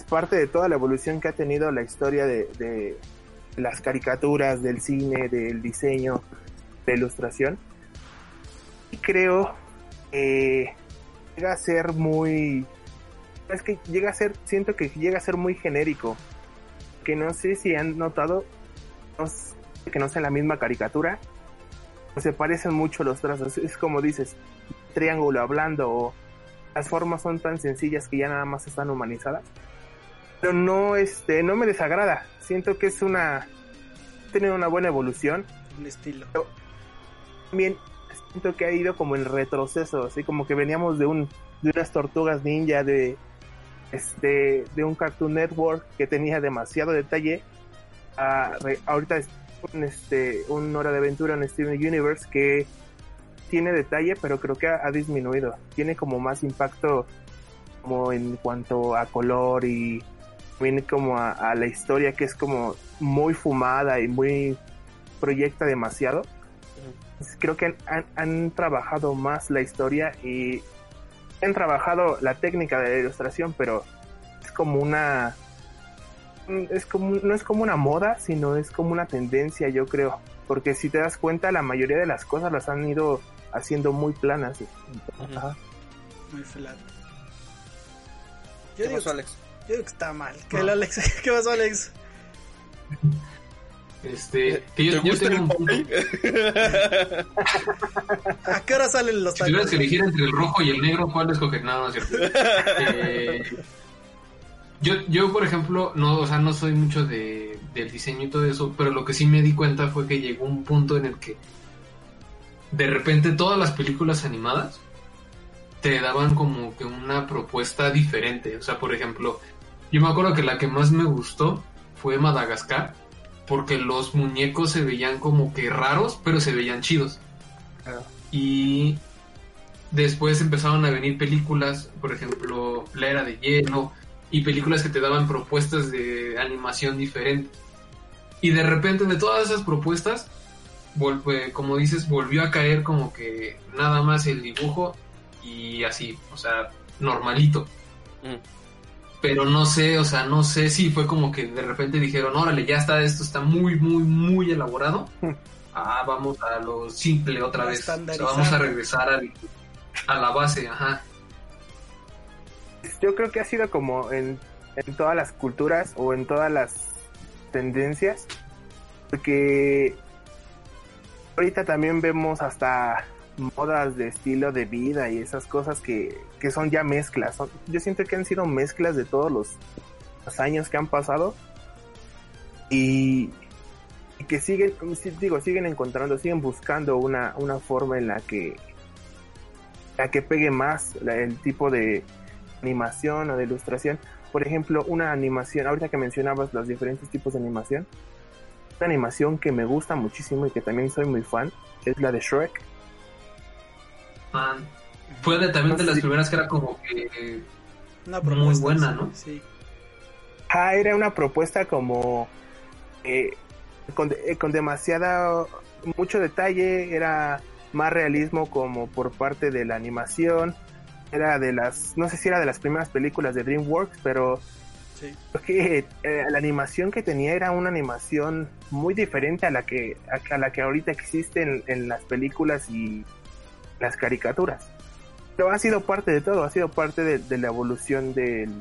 parte de toda la evolución que ha tenido la historia de, de las caricaturas, del cine, del diseño, de ilustración. Y creo que llega a ser muy... Es que llega a ser, siento que llega a ser muy genérico. Que no sé si han notado que no sea la misma caricatura. se parecen mucho los trazos. Es como dices, triángulo hablando o las formas son tan sencillas que ya nada más están humanizadas. Pero no, este, no me desagrada. Siento que es una, tiene una buena evolución. Un estilo. También siento que ha ido como en retroceso, así como que veníamos de un, de unas tortugas ninja de, este, de un Cartoon Network que tenía demasiado detalle. a ahorita es un, este, un Hora de Aventura en Steven Universe que tiene detalle, pero creo que ha, disminuido. Tiene como más impacto como en cuanto a color y también como a, la historia que es como muy fumada y muy proyecta demasiado. Creo que han, han- han trabajado más la historia y han trabajado la técnica de la ilustración, pero es como una es como no es como una moda, sino es como una tendencia, yo creo, porque si te das cuenta la mayoría de las cosas las han ido haciendo muy planas. Ajá. Muy flat. Yo ¿Qué digo, pasó, Alex? yo digo que está mal. ¿Qué, No. el Alex? ¿Qué pasó, Alex? Este, que yo, ¿Te yo gusta tengo el un punto. ¿A qué hora salen los Si tuvieras tacos? que elegir entre el rojo y el negro, ¿cuál escoger? No, no es cierto. Eh, yo, yo, por ejemplo, no, o sea, no soy mucho de, del diseño y todo eso, pero lo que sí me di cuenta fue que llegó un punto en el que de repente todas las películas animadas te daban como que una propuesta diferente. O sea, por ejemplo, yo me acuerdo que la que más me gustó fue Madagascar, porque los muñecos se veían como que raros, pero se veían chidos. Y después empezaron a venir películas, por ejemplo, La Era de Hielo, y películas que te daban propuestas de animación diferentes. Y de repente de todas esas propuestas, como dices, volvió a caer como que nada más el dibujo y así, o sea, normalito. Mm. Pero no sé, o sea, no sé si fue como que de repente dijeron, órale, ya está, esto está muy, muy, muy elaborado. Ah, vamos a lo simple otra vez. O sea, vamos a regresar al- a la base, ajá. Yo creo que ha sido como en, en todas las culturas o en todas las tendencias, porque ahorita también vemos hasta modas de estilo de vida y esas cosas que, que son ya mezclas. Yo siento que han sido mezclas de todos los, años que han pasado y, que siguen, digo, siguen encontrando, siguen buscando una, una forma en la que la que pegue más el tipo de animación o de ilustración. Por ejemplo, una animación, ahorita que mencionabas los diferentes tipos de animación, una animación que me gusta muchísimo y que también soy muy fan es la de Shrek. Ah, fue de, también de las primeras que era como que Una Muy propuesta, buena, sí, ¿no? Sí. Ah, era una propuesta como eh, con, eh, con demasiada mucho detalle, era más realismo como por parte de la animación, era de las, no sé si era de las primeras películas de DreamWorks, pero Sí. creo que eh, la animación que tenía era una animación muy diferente a la que a, a la que ahorita existe en, en las películas y las caricaturas. Pero ha sido parte de todo, ha sido parte de, de la evolución del,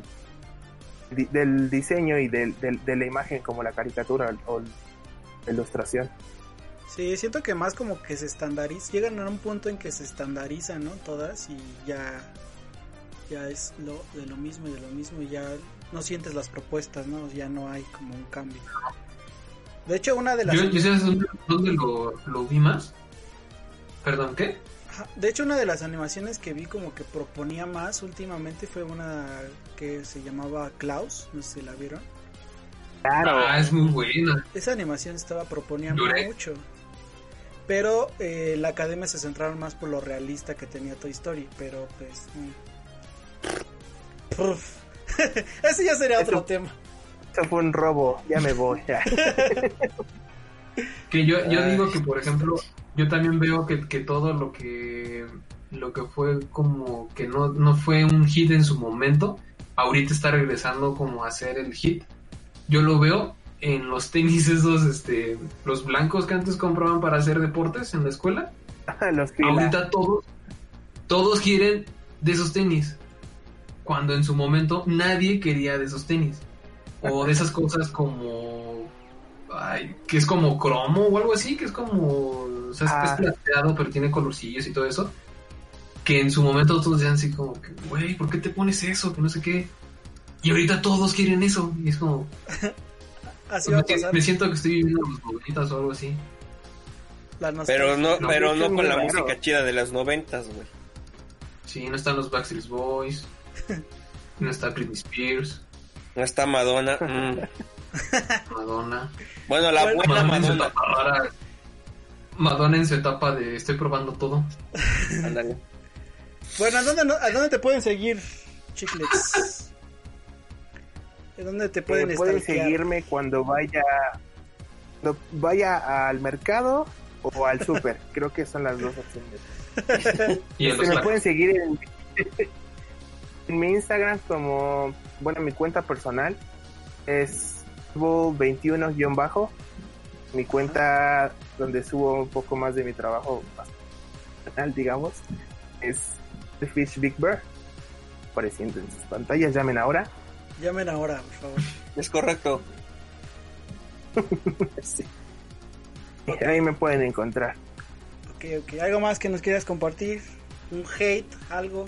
di- del diseño y del, del- de la imagen como la caricatura o la ilustración. Sí, siento que más como que se estandarizan, llegan a un punto en que se estandarizan, ¿no? Todas y ya ya es lo de lo mismo y de lo mismo y ya no sientes las propuestas, ¿no? Ya no hay como un cambio. De hecho, una de las Yo, dónde, lo, lo vi más. Perdón, ¿qué? De hecho, una de las animaciones que vi como que proponía más últimamente fue una que se llamaba Klaus, no sé si la vieron. Claro. Ah, es muy buena. Esa animación estaba proponiendo mucho. Pero eh, la academia se centraron más por lo realista que tenía Toy Story. Pero pues. mm. Ese ya sería otro Eso- tema. Eso fue un robo, ya me voy. ya. Que yo, yo digo que, por ejemplo, yo también veo que, que todo lo que lo que fue como que no, no fue un hit en su momento, ahorita está regresando como a ser el hit. Yo lo veo en los tenis esos, este, los blancos que antes compraban para hacer deportes en la escuela. Los. Ahorita todos, todos quieren de esos tenis. Cuando en su momento nadie quería de esos tenis. O de esas cosas como. Ay, que es como cromo o algo así, que es como. O sea, es- Ah. es plateado, pero tiene colorcillos y todo eso. Que en su momento todos decían así como que, güey, ¿por qué te pones eso? Que no sé qué. Y ahorita todos quieren eso. Y es como. Así va a me, pasar. me siento que estoy viviendo los bonitas o algo así. Pero no, No, pero no con la música chida de las noventas, güey. Sí, no están los Backstreet Boys. No está Britney Spears. No está Madonna. mm. Madonna. Bueno, la Bueno, buena Madonna en su Madonna. etapa rara. Madonna en su etapa de estoy probando todo. Ándale. Bueno, ¿a dónde, no- ¿a dónde te pueden seguir, chiclets? ¿A dónde te pueden, Eh, pueden stalkear? seguirme cuando vaya cuando vaya al mercado o al súper. Creo que son las dos opciones. Y Este, me pueden seguir en, en mi Instagram como, bueno, mi cuenta personal es 21-bajo. Mi cuenta donde subo un poco más de mi trabajo personal, digamos, es The Fish Big Bear. Apareciendo en sus pantallas, llamen ahora. Llamen ahora, por favor. Es correcto. Sí. Ahí me pueden encontrar. Ok, ok. ¿Algo más que nos quieras compartir? ¿Un hate? ¿Algo?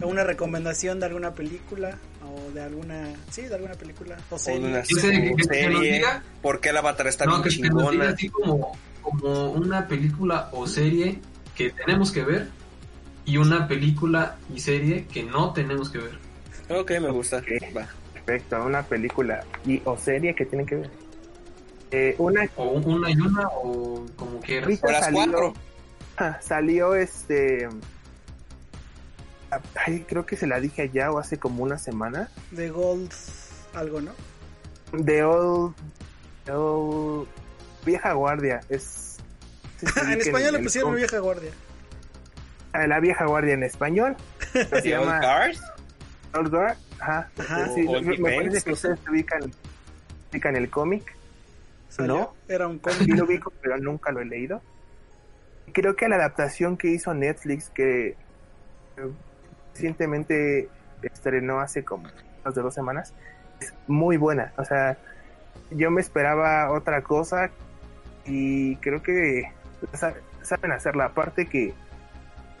¿Alguna recomendación de alguna película? ¿O de alguna... Sí, de alguna película? ¿O O de serie? una sé que- que- que nos serie. diga- ¿Por qué el avatar está No, bien que, diga chingona? así como, como una película o serie que tenemos que ver y una película y serie que no tenemos que ver. Ok, me gusta. Va. Perfecto, una película y o serie que tienen que ver. Eh, una O un- una y una o como quieras. ahorita O las salió, cuatro. ah, salió este ay, creo que se la dije allá o hace como una semana De Gold... Algo, ¿no? de Old, Old- Vieja Guardia es se en español le el- pusieron vieja guardia. Ah, la Vieja Guardia en español se ¿The Old llama Cars? Old Guard ajá, Ajá. sí, Old me, me parece que ustedes ubican ubican el cómic Salió- ¿No? Era un Sí cómic. lo ubico, pero nunca lo he leído. Creo que la adaptación que hizo Netflix, que recientemente estrenó hace como más de dos semanas, es muy buena. O sea, yo me esperaba otra cosa y creo que sa- saben hacerla. Aparte que,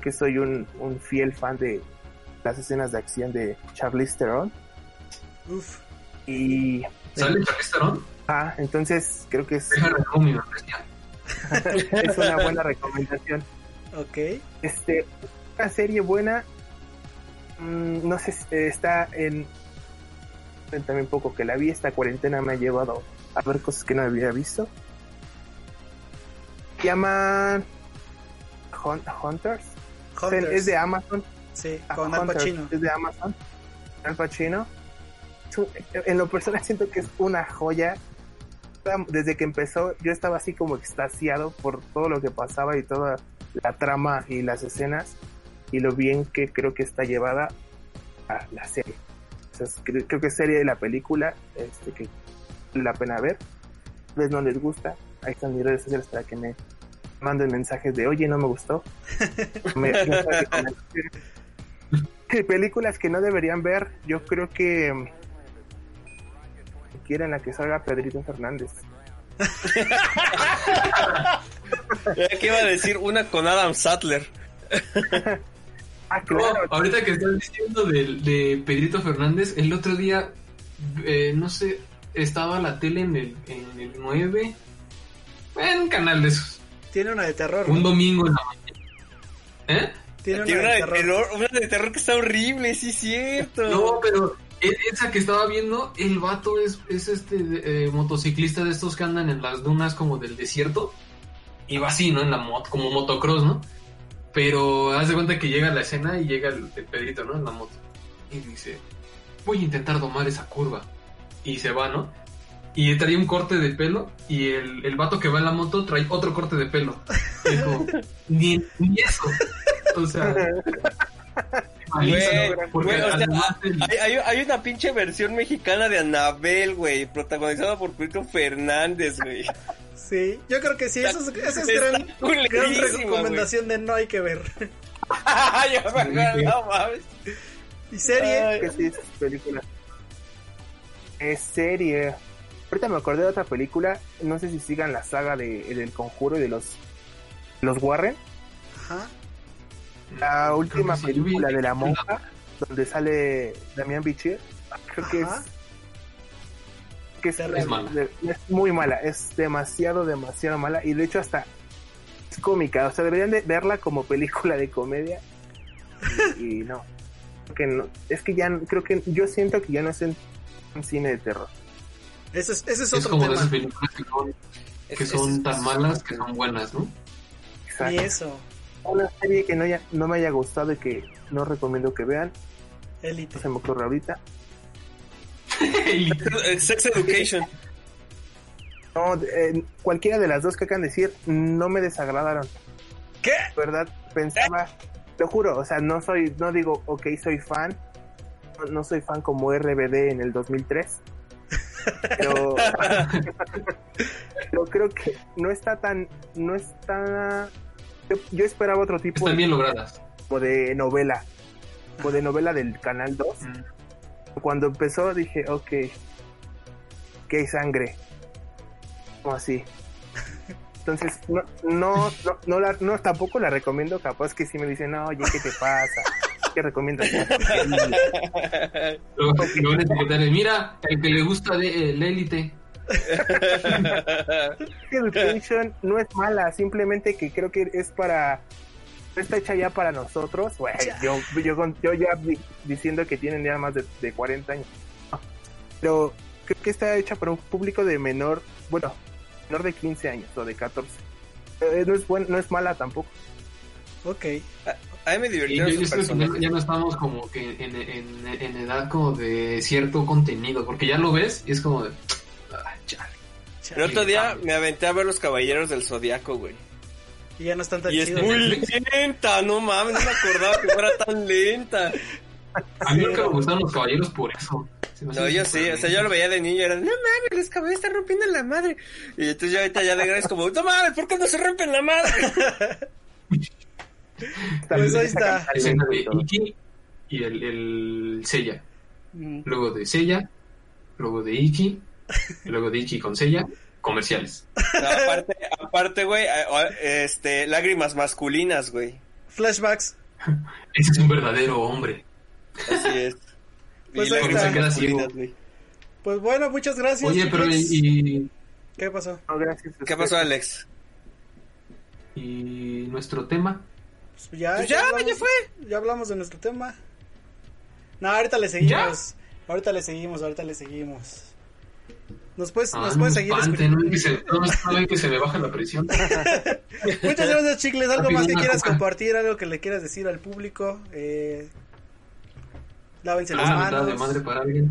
que soy un, un fiel fan de las escenas de acción de Charlize Theron. Uf. Y ¿Sale Charlize Theron? ah, entonces creo que es, es una buena recomendación. Ok. Este, una serie buena, mm, no sé, si, eh, está en, también poco que la vi, esta cuarentena me ha llevado a ver cosas que no había visto. Se llama Hun- Hunters, Hunters. es de Amazon. Sí, con Al Hunters, Pacino. Es de Amazon. Al Pacino. En lo personal siento que es una joya. Desde que empezó yo estaba así como extasiado por todo lo que pasaba y toda la trama y las escenas y lo bien que creo que está llevada a la serie. O sea, creo, creo que es serie de la película este, que vale la pena ver. Pues no les gusta. Ahí están mis redes sociales para que me manden mensajes de oye no me gustó. Me- películas que no deberían ver, yo creo que mm, quieren la que salga Pedrito Fernández. ¿Qué iba a decir? Una con Adam Sattler. Ah, No, claro. ahorita que estás diciendo de, de Pedrito Fernández, el otro día, eh, no sé, estaba la tele en el, en el 9, en un canal de esos, Tiene una de terror. un ¿no? domingo en la mañana. ¿Eh? Tiene una Tiene de una de terror. terror, una de terror que está horrible, sí es cierto. No, pero esa que estaba viendo, el vato es, es este eh, motociclista de estos que andan en las dunas como del desierto. Y va así, ¿no? En la moto, como motocross, ¿no? Pero haz de cuenta que llega a la escena y llega el, el Pedrito, ¿no? En la moto. Y dice, voy a intentar domar esa curva. Y se va, ¿no? Y trae un corte de pelo y el, el vato que va en la moto trae otro corte de pelo. Y ni, ni eso. O sea... Güey, güey, o Hay, una pinche versión mexicana de Anabel, güey, protagonizada por Pedrito Fernández, güey. Sí, yo creo que sí. Eso es, eso es gran, recomendación de no hay que ver. Ya me acuerdo, no mames. Y serie. Ay. que sí, es película. Es serie. Ahorita me acordé de otra película. No sé si sigan la saga de, del conjuro y de los, los Warren. Ajá. La última yo película de la monja, donde sale Damián Bichir. Creo que es. Que es, Es mala. de- es muy mala. Es demasiado, demasiado mala. Y de hecho, hasta es cómica. O sea, deberían de verla como película de comedia. Y, y no. Que no. Es que ya. no- Creo que. Yo siento que ya no es en un cine de terror. Ese es, ese es Es otro como tema. esas películas que son, que Es- son es- tan malas que son buenas, ¿no? Exacto. Y eso. Una serie que no, haya- no me haya gustado y que no recomiendo que vean. Elite. No se me ocurre ahorita. Sex Education. No, eh, cualquiera de las dos que acaban de decir no me desagradaron. ¿Qué? ¿Verdad? Pensaba, lo juro, o sea, no soy, no digo, ok, soy fan. No, no soy fan como RBD en el 2003. Pero, pero creo que no está tan, no está... Yo, yo esperaba otro tipo Están de, logradas. como de novela, como de novela del Canal 2. Cuando empezó dije, ok, que hay sangre. Como así. Entonces, no, no, no, no, la- no, tampoco la recomiendo. Capaz que si me dicen, no, oye, ¿qué te pasa? ¿Qué recomiendas? Etiquetar, mira, el que le gusta de eh, la élite. Education no es mala, simplemente que creo que es para. No Está hecha ya para nosotros. Güey, yo, yo, yo ya di- diciendo que tienen ya más de, de 40 años. Pero creo que está hecha para un público de menor, bueno, menor de 15 años o de 14. Eh, no, es buen, no es mala tampoco. Ok. A mí me yo, yo creo que ya, no estamos como que en, en, en edad como de cierto contenido, porque ya lo ves y es como de... ah, chale. El otro día me aventé a ver los Caballeros del Zodiaco, güey. Y ya no están tan Y es muy lenta, no mames, no me acordaba que fuera tan lenta. A mí nunca me gustaron los caballeros por eso. No, yo sí, o sea, yo lo veía de niño y era, no mames, los caballos están rompiendo la madre. Y entonces yo ahorita ya de grande es como, no mames, ¿por qué no se rompen la madre? Pues ahí está. Esa La escena de. Iki y el, el Seiya. Mm. Luego de Seiya, luego de Iki, luego de Iki con Seiya, comerciales. No, aparte, aparte, güey, este, lágrimas masculinas, güey. Flashbacks. Ese es un verdadero hombre. Así es. Pues y ahí lágrimas. Se queda masculinas, ciego. güey. Pues bueno, muchas gracias. Oye, pero y, ¿Qué pasó? No, gracias. ¿Qué pasó, Alex? y nuestro tema. Pues ya, Pues ya, hablamos, ya fue. Ya hablamos de nuestro tema. No, ahorita le seguimos. Ahorita le seguimos, ahorita le seguimos. Nos puedes, Ah, nos no puedes seguir espante, no, se, no, que se me baja la presión. Muchas gracias, Chicles. ¿Algo más que quieras coca. compartir? ¿Algo que le quieras decir al público? Eh, lávense las Ah, de manos. madre para alguien.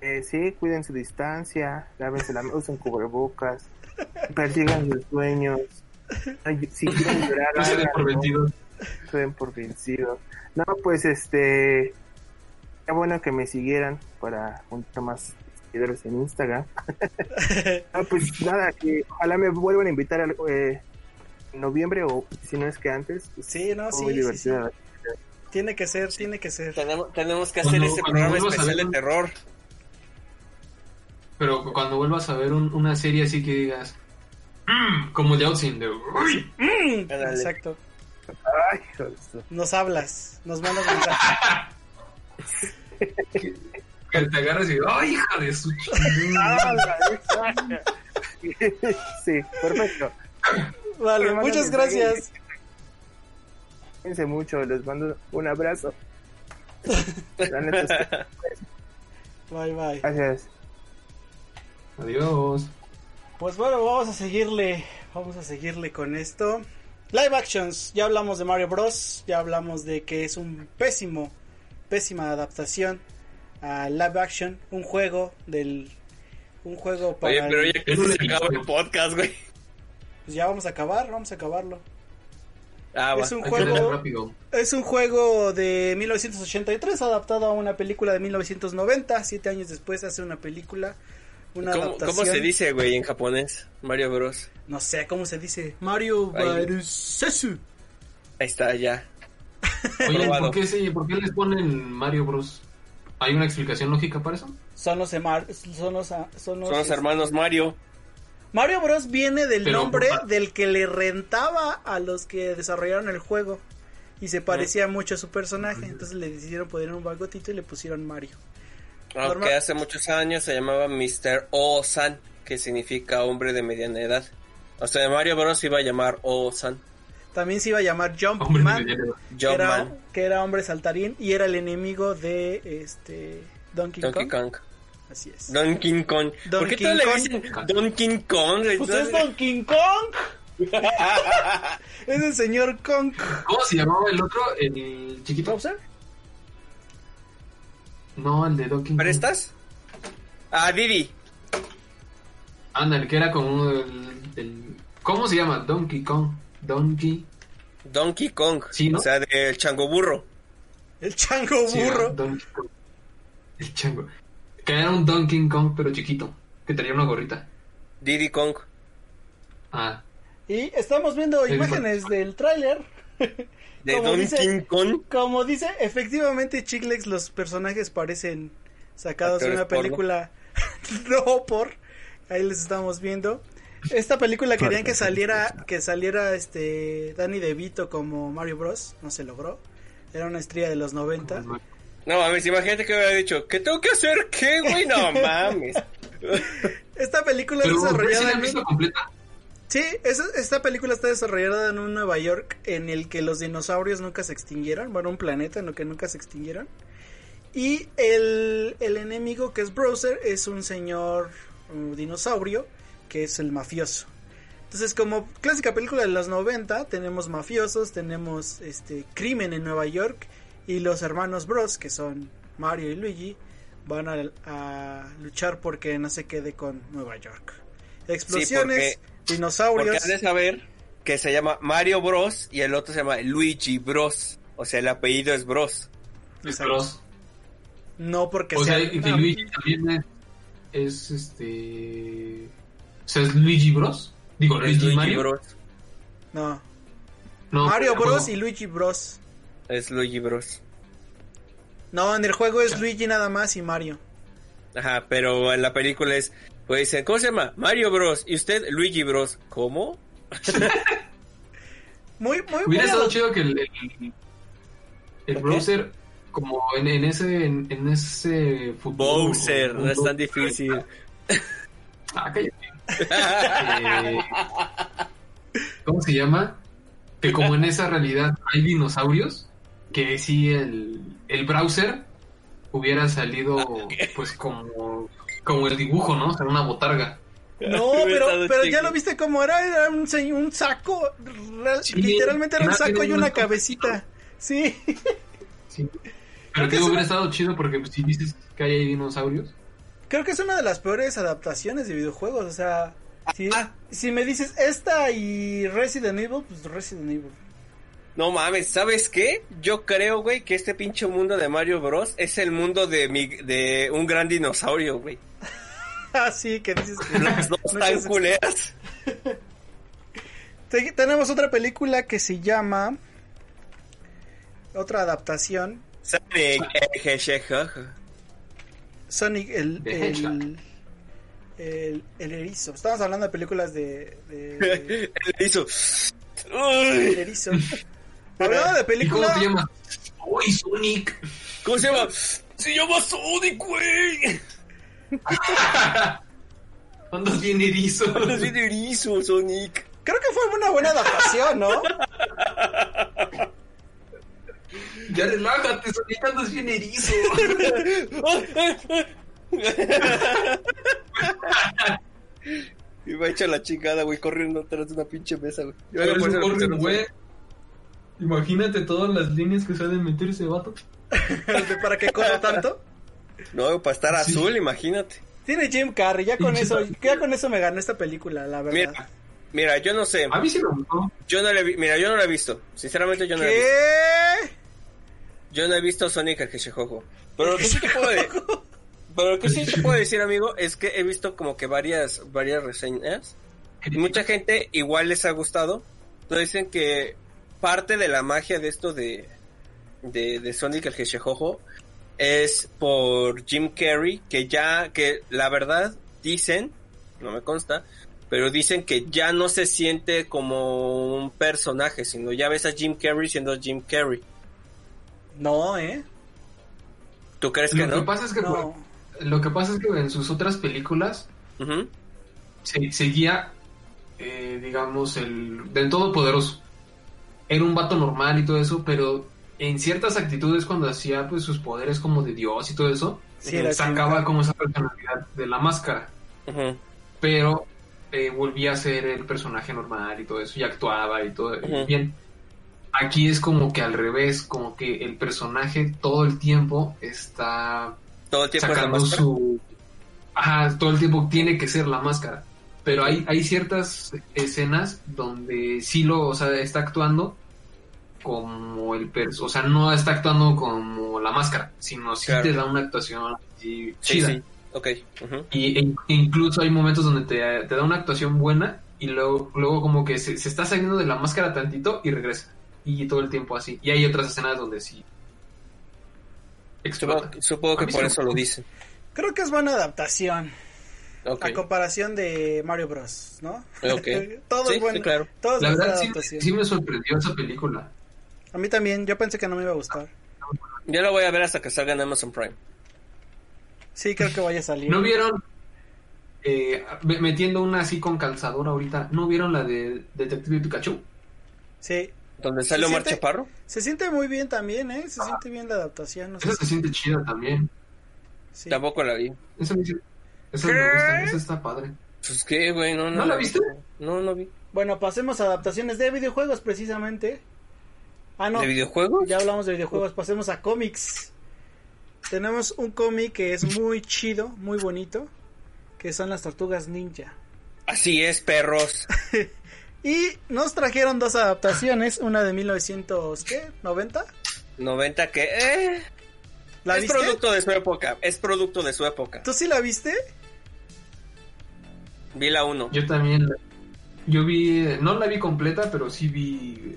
Eh, sí, cuiden su distancia, lávense la usen cubrebocas, persigan sus sueños. Ay, si quieren llorar, No se den por vencidos. no se den por vencidos. No, pues este, qué bueno que me siguieran para juntar más seguidores en Instagram. no, pues nada, que ojalá me vuelvan a invitar al- eh, en noviembre o si no es que antes. pues, Sí, no, muy sí, sí, sí. Tiene que ser, tiene que ser. Tenemos, tenemos que hacer Cuando- ese cuando programa a especial de terror. Pero cuando vuelvas a ver un- una serie así que digas, mm, como el de Outzin, de uy. Mm, exacto. Ay, Nos hablas, nos mandas mensaje. Que te agarras y ¡ay, hija de su chingada! Ah, Sí, perfecto. Vale, muchas gracias. Cuídense mucho, les mando un abrazo. Bye, bye. Gracias. Adiós. Pues bueno, vamos a seguirle, vamos a seguirle con esto. Live actions, ya hablamos de Mario Bros, ya hablamos de que es un pésimo, pésima adaptación a live action, un juego del, un juego para. Oye, pero el- ya que se acaba el podcast, güey. Pues ya vamos a acabar, vamos a acabarlo. Ah, va. Es un juego, rápido. es un juego de 1983 adaptado a una película de 1990. Siete años después hace una película, una ¿Cómo, adaptación. cómo se dice, güey, en japonés? Mario Bros. No sé cómo se dice. Mario. Barusesu. Ahí está, ya. Oye. ¿por qué, se- ¿por qué les ponen Mario Bros? ¿Hay una explicación lógica para eso? Son los, emar- son los, son los, Son los hermanos Mario. Mario Bros viene del Pero, nombre del que le rentaba a los que desarrollaron el juego y se parecía mucho a su personaje, entonces le decidieron poner un bagotito y le pusieron Mario. Aunque Normal. hace muchos años se llamaba Mr. O-san, que significa hombre de mediana edad. O sea, Mario Bros. iba a llamar O-san. También se iba a llamar Jumpman, que era, que era hombre saltarín y era el enemigo de este Donkey, Donkey Kong. Kong. Así es. Donkey Kong. ¿Por qué todos le Kong. dicen Donkey Kong? Pues es Donkey Kong. es el señor Kong. ¿Cómo se llamaba el otro? ¿El chiquito? ¿Bowser? No, el de Donkey Kong. ¿Prestas? Ah, Didi. Anda, el que era como uno del, del- ¿Cómo se llama? Donkey Kong. Donkey. Donkey Kong. Sí, ¿no? O sea, del chango burro. El chango Sí, burro. Donkey Kong. El chango. Que era un Donkey Kong, pero chiquito. Que tenía una gorrita. Diddy Kong. Ah. Y estamos viendo imágenes del tráiler. De Como Donkey dice- Kong. Como dice, efectivamente, Chiclex, los personajes parecen sacados de una porno. película. no por. Ahí les estamos viendo. Esta película querían que saliera, que saliera este Danny DeVito como Mario Bros. No se logró. Era una estrella de los 90. No mames, imagínate que hubiera dicho, ¿qué tengo que hacer? ¿Qué, güey? No mames. Esta película es Pero ¿ustedes sí desarrollada en un- completa? Sí, esa- esta película está desarrollada en un Nueva York en el que los dinosaurios nunca se extinguieron. Bueno, un planeta en el que nunca se extinguieron. Y el, el enemigo que es Browser es un señor un dinosaurio que es el mafioso. Entonces, como clásica película de los 90, tenemos mafiosos, tenemos este crimen en Nueva York y los hermanos Bros, que son Mario y Luigi, van a, a luchar porque no se quede con Nueva York. Explosiones, Porque dinosaurios. has de saber que se llama Mario Bros. y el otro se llama Luigi Bros. O sea, el apellido es Bros. Es. Bros. No porque O sea, sea- y que Luigi también es, es este. O sea, es Luigi Bros. Digo, Luigi, Luigi Mario. Bros. No, No, Mario Bros juego. y Luigi Bros. Es Luigi Bros. No, en el juego es Luigi nada más y Mario. Ajá, pero en la película es, pues dicen, ¿cómo se llama? Mario Bros. Y usted, Luigi Bros. ¿Cómo? Muy, muy, muy Hubiera estado chido que el, el, browser, como en, en ese en, en ese fútbol. Bowser, no es tan difícil. Ah, cállate. Eh, ¿Cómo se llama? Que como en esa realidad hay dinosaurios, que sí el, el browser hubiera salido pues como, como el dibujo, ¿no? O sea, una botarga. No, pero, pero ya lo viste cómo era, era un, saco, Sí, literalmente era un saco y un una cabecita. Sí, Sí. Creo Pero que hubiera estado chido porque pues, si dices que hay dinosaurios. Creo que es una de las peores adaptaciones de videojuegos, o sea, si, Ah. si me dices esta y Resident Evil, pues Resident Evil. No mames, ¿sabes qué? Yo creo, güey, que este pinche mundo de Mario Bros. es el mundo de, mi, de un gran dinosaurio, güey. Ah, sí, que dices que Las dos tan culeras. Te- Tenemos otra película que se llama otra adaptación Sonic el el, el, El, el erizo. Estamos hablando de películas de. de- de- Él hizo. el erizo. Hablando de ¿Y cómo se llama? ¡Uy, Sonic! ¿Cómo se llama? Se llama Sonic, güey. Andas bien erizo. Es bien erizo, Sonic. Creo que fue una buena adaptación, ¿no? Ya relájate, Sonic, andas bien erizo. Y va a echar la chingada, güey, corriendo atrás de una pinche mesa, güey. Yo Pero eso corre. Imagínate todas las líneas que se ha de meter ese vato. Para que corra tanto. No, para estar Sí. azul, imagínate. Tiene Jim Carrey, ya con eso, ya con eso me ganó esta película, la verdad. Mira, mira, yo no sé. A mí sí me gustó. Yo no le vi, mira, yo no la he visto. Sinceramente, yo no la he visto. Yo no he visto Sonic el Hedgehog. Pero lo que sí te puedo de- Pero lo que sí te puedo decir, amigo, es que he visto como que varias, varias reseñas. Y mucha gente igual les ha gustado. Entonces dicen que parte de la magia de esto de, de, de Sonic el Hedgehog es por Jim Carrey, que ya, que la verdad dicen, no me consta, pero dicen que ya no se siente como un personaje, sino ya ves a Jim Carrey siendo Jim Carrey. No, ¿eh? ¿Tú crees que Lo que no? pasa es que No. lo que pasa es que en sus otras películas se, seguía, eh, digamos, el del Todopoderoso. Era un vato normal y todo eso, pero en ciertas actitudes cuando hacía pues sus poderes como de Dios y todo eso, Sí, eh, sacaba como esa personalidad de la máscara, pero eh, volvía a ser el personaje normal y todo eso, y actuaba y todo bien. Aquí es como que al revés, como que el personaje todo el tiempo está Todo el tiempo es la sacando su... Ajá, todo el tiempo tiene que ser la máscara. Pero hay, hay ciertas escenas donde sí lo, o sea, está actuando como el perso, o sea, no está actuando como la máscara, sino sí Claro. te da una actuación así Sí, chida. sí. Ok. ujú. Y e- incluso hay momentos donde te, te da una actuación buena y luego, luego como que se, se está saliendo de la máscara tantito y regresa. Y todo el tiempo así. Y hay otras escenas donde sí. explota. Supongo, que por eso lo dicen. Creo que es buena adaptación. A comparación de Mario Bros, ¿no? Ok. todo Sí, es bueno. sí, claro. Todo es La buena verdad sí, adaptación. sí me sorprendió esa película. A mí también, yo pensé que no me iba a gustar. Yo la voy a ver hasta que salga en Amazon Prime. Sí, creo que vaya a salir. ¿No vieron, eh, me- metiendo una así con calzador ahorita, ¿no vieron la de Detective Pikachu? Sí. ¿Donde sale ¿Se Omar siente? Chaparro? Se siente muy bien también, ¿eh? Se siente bien la adaptación. No sé Esa se si- siente chida también. sí. Tampoco la vi. Esa me, esa me gusta, esa está padre. Pues qué, güey, no, no. ¿No la vi. viste? No, no vi. Bueno, pasemos a adaptaciones de videojuegos precisamente. Ah, no. ¿De videojuegos? Ya hablamos de videojuegos, pasemos a cómics. Tenemos un cómic que es muy chido, muy bonito, que son las tortugas ninja. Así es, perros. Y nos trajeron dos adaptaciones, una de 1990. 90 que... Eh, ¿La es viste? producto de su época. Es producto de su época. ¿Tú sí la viste? Vi la 1. Yo también, yo vi, no la vi completa, pero sí vi,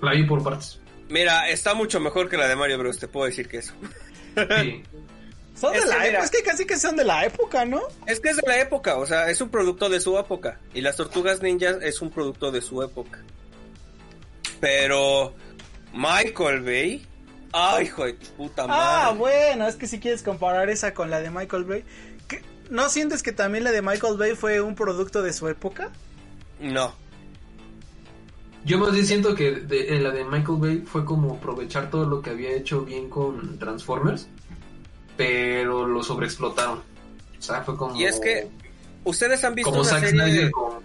la vi por partes. Mira, está mucho mejor que la de Mario Bros. Te puedo decir que eso. Sí. Son Es de la época, es que casi que son de la época, ¿no? Es que es de la época, o sea, es un producto de su época. Y las tortugas ninjas es un producto de su época. Pero Michael Bay, ay, hijo de puta madre. Ah, bueno, es que si quieres comparar esa con la de Michael Bay, ¿qué? ¿no sientes que también la de Michael Bay fue un producto de su época? No, Yo más bien siento que de- en la de Michael Bay fue como aprovechar todo lo que había hecho bien con Transformers, pero lo sobreexplotaron. O sea, fue como... y es que ustedes han visto Como una Zack serie, Snyder con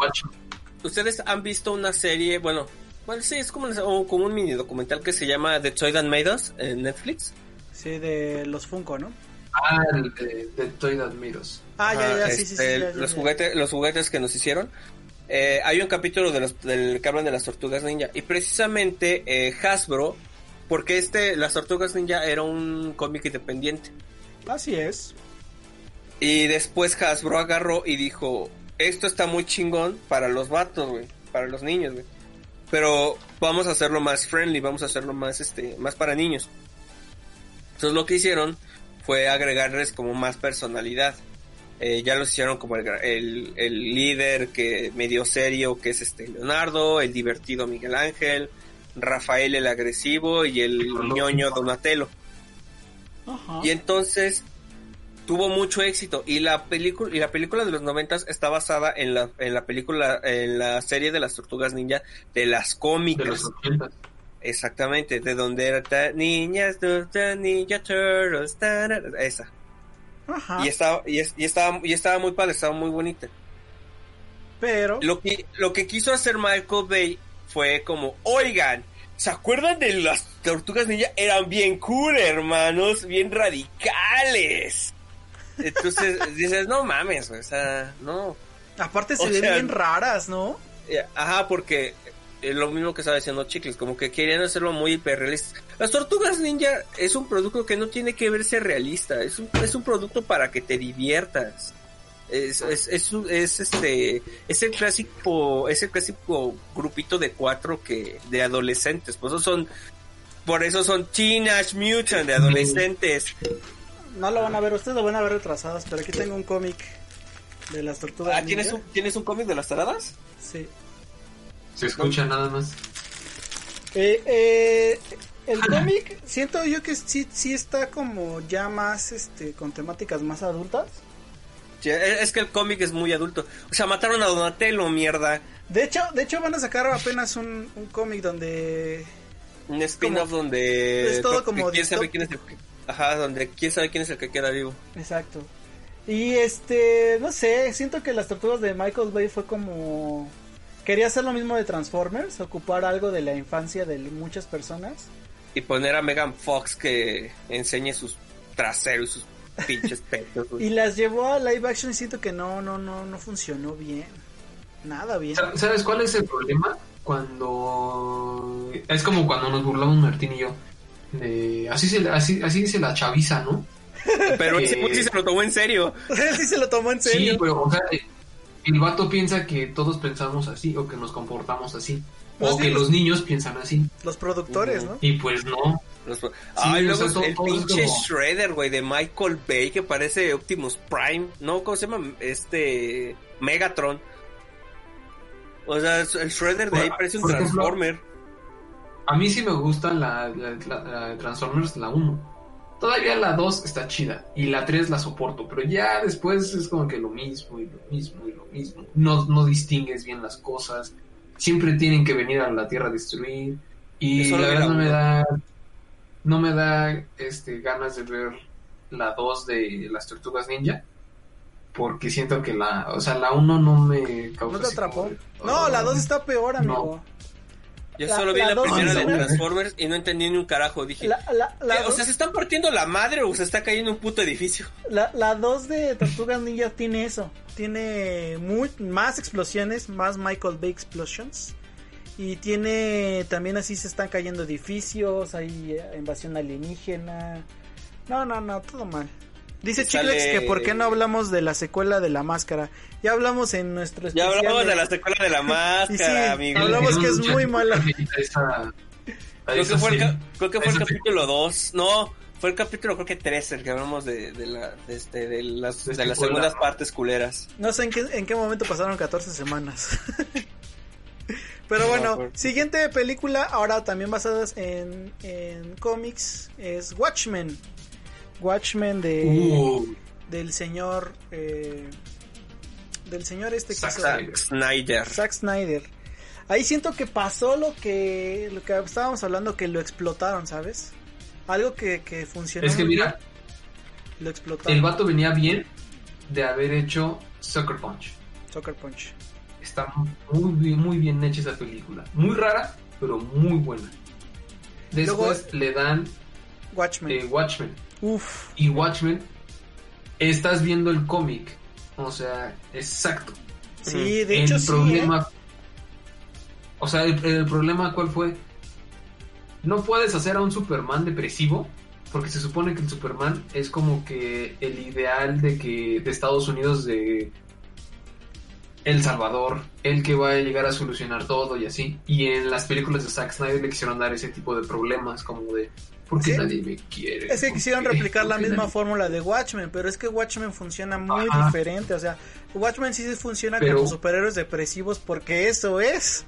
ustedes han visto una serie, bueno, bueno sí, es como, un- como un mini documental que se llama The Toy That Made Us en Netflix. Sí, de los Funko, ¿no? Ah, el de, de Toy That Made Us. Ah, ya, ya, sí, sí, sí. este, ya, ya, los ya. juguetes, los juguetes que nos hicieron. Eh, hay un capítulo de los, del que hablan de las tortugas ninja y precisamente eh, Hasbro, porque este, las tortugas ninja era un cómic independiente Así es. y después Hasbro agarró y dijo, esto está muy chingón para los vatos, güey, para los niños, güey, pero vamos a hacerlo más friendly, vamos a hacerlo más, este, más para niños. Entonces lo que hicieron fue agregarles como más personalidad. Eh, ya los hicieron como el, el, el líder que medio serio, que es este Leonardo, el divertido Miguel Ángel, Rafael el agresivo y el ñoño Donatello. Ajá. Y entonces tuvo mucho éxito y la película y la película de los noventas está basada en la en la película en la serie de las tortugas ninja de las De cómicas los 80. exactamente de donde era ta- niñas tortugas, ninja turtles esa Ajá. y estaba y, es- y estaba y estaba muy padre estaba muy bonita Pero. lo que lo que quiso hacer Michael Bay fue como oigan ¿Se acuerdan de las tortugas ninja? Eran bien cool, hermanos, bien radicales. Entonces dices, no mames, o sea, no. Aparte se o ven sea- bien raras, ¿no? Eh, Ajá, porque es lo mismo que estaba diciendo Chicles, como que querían hacerlo muy hiperrealista. Las tortugas ninja es un producto que no tiene que verse realista, es un, es un producto para que te diviertas. Es, es, es, este es el clásico es el clásico grupito de cuatro que de adolescentes por eso son por eso son teenage mutant de adolescentes No lo van a ver, ustedes lo van a ver retrasadas, pero aquí tengo un cómic de las tortugas. ah, ¿tienes un, ¿tienes un cómic de las taradas? Sí. Se escucha nada más. Eh, eh, el cómic, siento yo que sí, sí está como ya más, este, con temáticas más adultas. Sí, es que el cómic es muy adulto o sea mataron a Donatello mierda De hecho, de hecho van a sacar apenas un, un cómic donde Un spin-off donde es todo como quién sabe quién es el que, ajá, donde quién sabe quién es el que queda vivo. Exacto. Y este, no sé, siento que las tortugas de Michael Bay fue como... Quería hacer lo mismo de Transformers, ocupar algo de la infancia de muchas personas. Y poner a Megan Fox que enseñe sus traseros y sus pinches pechos. güey. Y las llevó a live action y siento que no, no, no, no funcionó bien. Nada bien. Sa- ¿Sabes cuál es el problema? Cuando... Es como cuando nos burlamos Martín y yo. De... Así, se, así, así dice la chaviza, ¿no? Pero ese Eh, sí se lo tomó en serio. Él sí se lo tomó en Sí, serio. pero o sea, eh, el vato piensa que todos pensamos así o que nos comportamos así. O que los niños piensan así. Los productores, ¿no? Y pues no. Los- Ay, luego sea, el pinche como- Shredder, güey, de Michael Bay, que parece Optimus Prime. ¿No? ¿Cómo se llama? Este... Megatron. O sea, el Shredder de ahí parece un ejemplo, Transformer. A mí sí me gusta la, la, la- la de Transformers, la 1. Todavía la 2 está chida. Y la 3 la soporto. Pero ya después es como que lo mismo y lo mismo y lo mismo. No, no distingues bien las cosas. Siempre tienen que venir a la Tierra a destruir. Y Eso la verdad no me da. No me da este, ganas de ver la 2 de las Tortugas Ninja. Porque siento que la. O sea, la 1 no me causa. No te como atrapó. No, la 2 está peor, amigo. Yo la- solo vi la la, dos primera de Transformers y no entendí ni un carajo. Dije, La, la, la, ¿qué? o dos- sea, ¿se están partiendo la madre o se está cayendo un puto edificio? la, la 2 de Tortugas Ninja tiene eso. Tiene muy, más explosiones, más Michael Bay explosions. Y tiene también así se están cayendo edificios, hay eh, invasión alienígena. No, no, no, todo mal. Dice Sale- Chiclex que por qué no hablamos de la secuela de la máscara. Ya hablamos en nuestro Ya especial hablamos de la secuela de la máscara, sí, amigo. hablamos que es muy mala. esa- Creo que fue el, ca- creo que fue el capítulo 2. No, fue el capítulo creo que 3 el que hablamos de, de, la, de, este, de las, De las segundas partes culeras. No sé en qué, en qué momento pasaron 14 semanas. Pero bueno, siguiente película, ahora también basadas en, en cómics, es Watchmen. Watchmen de Uh, del señor eh, del señor este que Zack hizo- Snyder. Zack Snyder. Ahí siento que pasó lo que lo que estábamos hablando que lo explotaron, ¿sabes? Algo que, que funcionó es que muy mira, bien, lo explotaron. el vato venía bien de haber hecho Sucker Punch. Soccer Punch. Está muy bien, muy bien hecha esa película. Muy rara, pero muy buena. Después le dan Watchmen. eh, Watchmen. Uf. Y Watchmen, estás viendo el cómic. O sea, exacto. Sí, de el hecho sí. ¿eh? problema. O sea, el, el problema cuál fue. No puedes hacer a un Superman depresivo. Porque se supone que el Superman es como que el ideal de que. de Estados Unidos de. El Salvador, el que va a llegar a solucionar todo y así. Y en las películas de Zack Snyder le quisieron dar ese tipo de problemas, como de Porque Sí. nadie me quiere. Es que ¿Por quisieron qué? replicar la ¿Por qué misma nadie- fórmula de Watchmen, pero es que Watchmen funciona muy Ajá. diferente. O sea, Watchmen sí funciona Pero- como superhéroes depresivos porque eso es.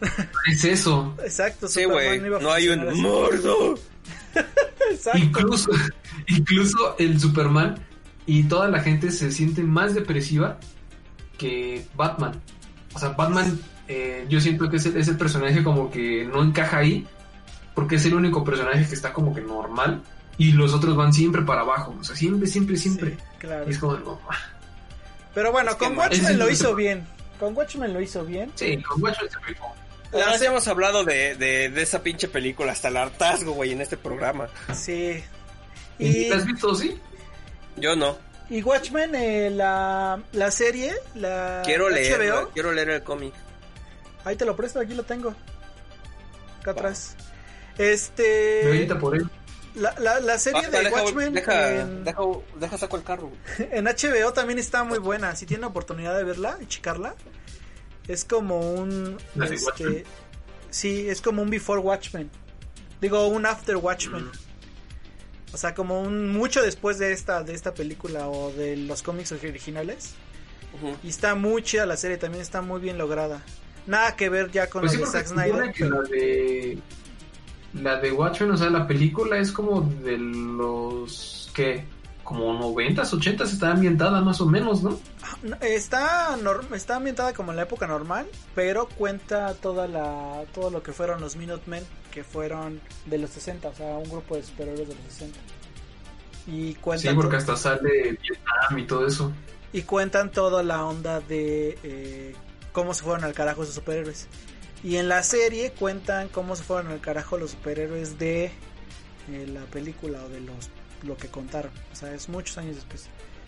Es eso. Exacto, Sí, Superman güey. iba a No hay un así. mordo. Exacto. Incluso, incluso el Superman y toda la gente se siente más depresiva que Batman. O sea, Batman, eh, yo siento que es el, es el personaje como que no encaja ahí, porque es el único personaje que está como que normal, y los otros van siempre para abajo. O sea, siempre, siempre, siempre. Sí, claro. Y es como, no. Pero bueno, Es con Watchmen lo hizo bien. Con Watchmen lo hizo bien. Sí, con Watchmen se rifó. Ya hemos hablado de, de, de esa pinche película hasta el hartazgo, güey, en este programa. Sí. ¿Y Y, la has visto, sí? Yo no. Y Watchmen, eh, la, la serie, la Quiero leer, HBO, quiero leer el cómic. ahí te lo presto, aquí lo tengo. Acá atrás. Me Este. ahorita por él. La, la, la serie Ah, de deja, Watchmen deja, en, deja, deja saco el carro. en HBO también está muy buena. Si tienen oportunidad de verla y checarla, es como un. ¿La de este, sí, es como un Before Watchmen. Digo, un After Watchmen. Mm. O sea, como un mucho después de esta, de esta película o de los cómics originales. Y está muy chida la serie, también está muy bien lograda. Nada que ver ya con Pues sí, de Zack Snyder. que pero- la de la de Watchmen, o sea, la película es como de los que como 90s, 80s está ambientada más o menos, ¿no? No, Está, está ambientada como en la época normal, pero cuenta toda la, todo lo que fueron los Minutemen, que fueron de los 60, o sea, un grupo de superhéroes de los 60. Y cuentan, Sí, porque hasta sale Vietnam y todo eso. y cuentan toda la onda de eh, cómo se fueron al carajo esos superhéroes. Y en la serie cuentan cómo se fueron al carajo los superhéroes de eh, la película o de los lo que contaron. O sea, es muchos años después.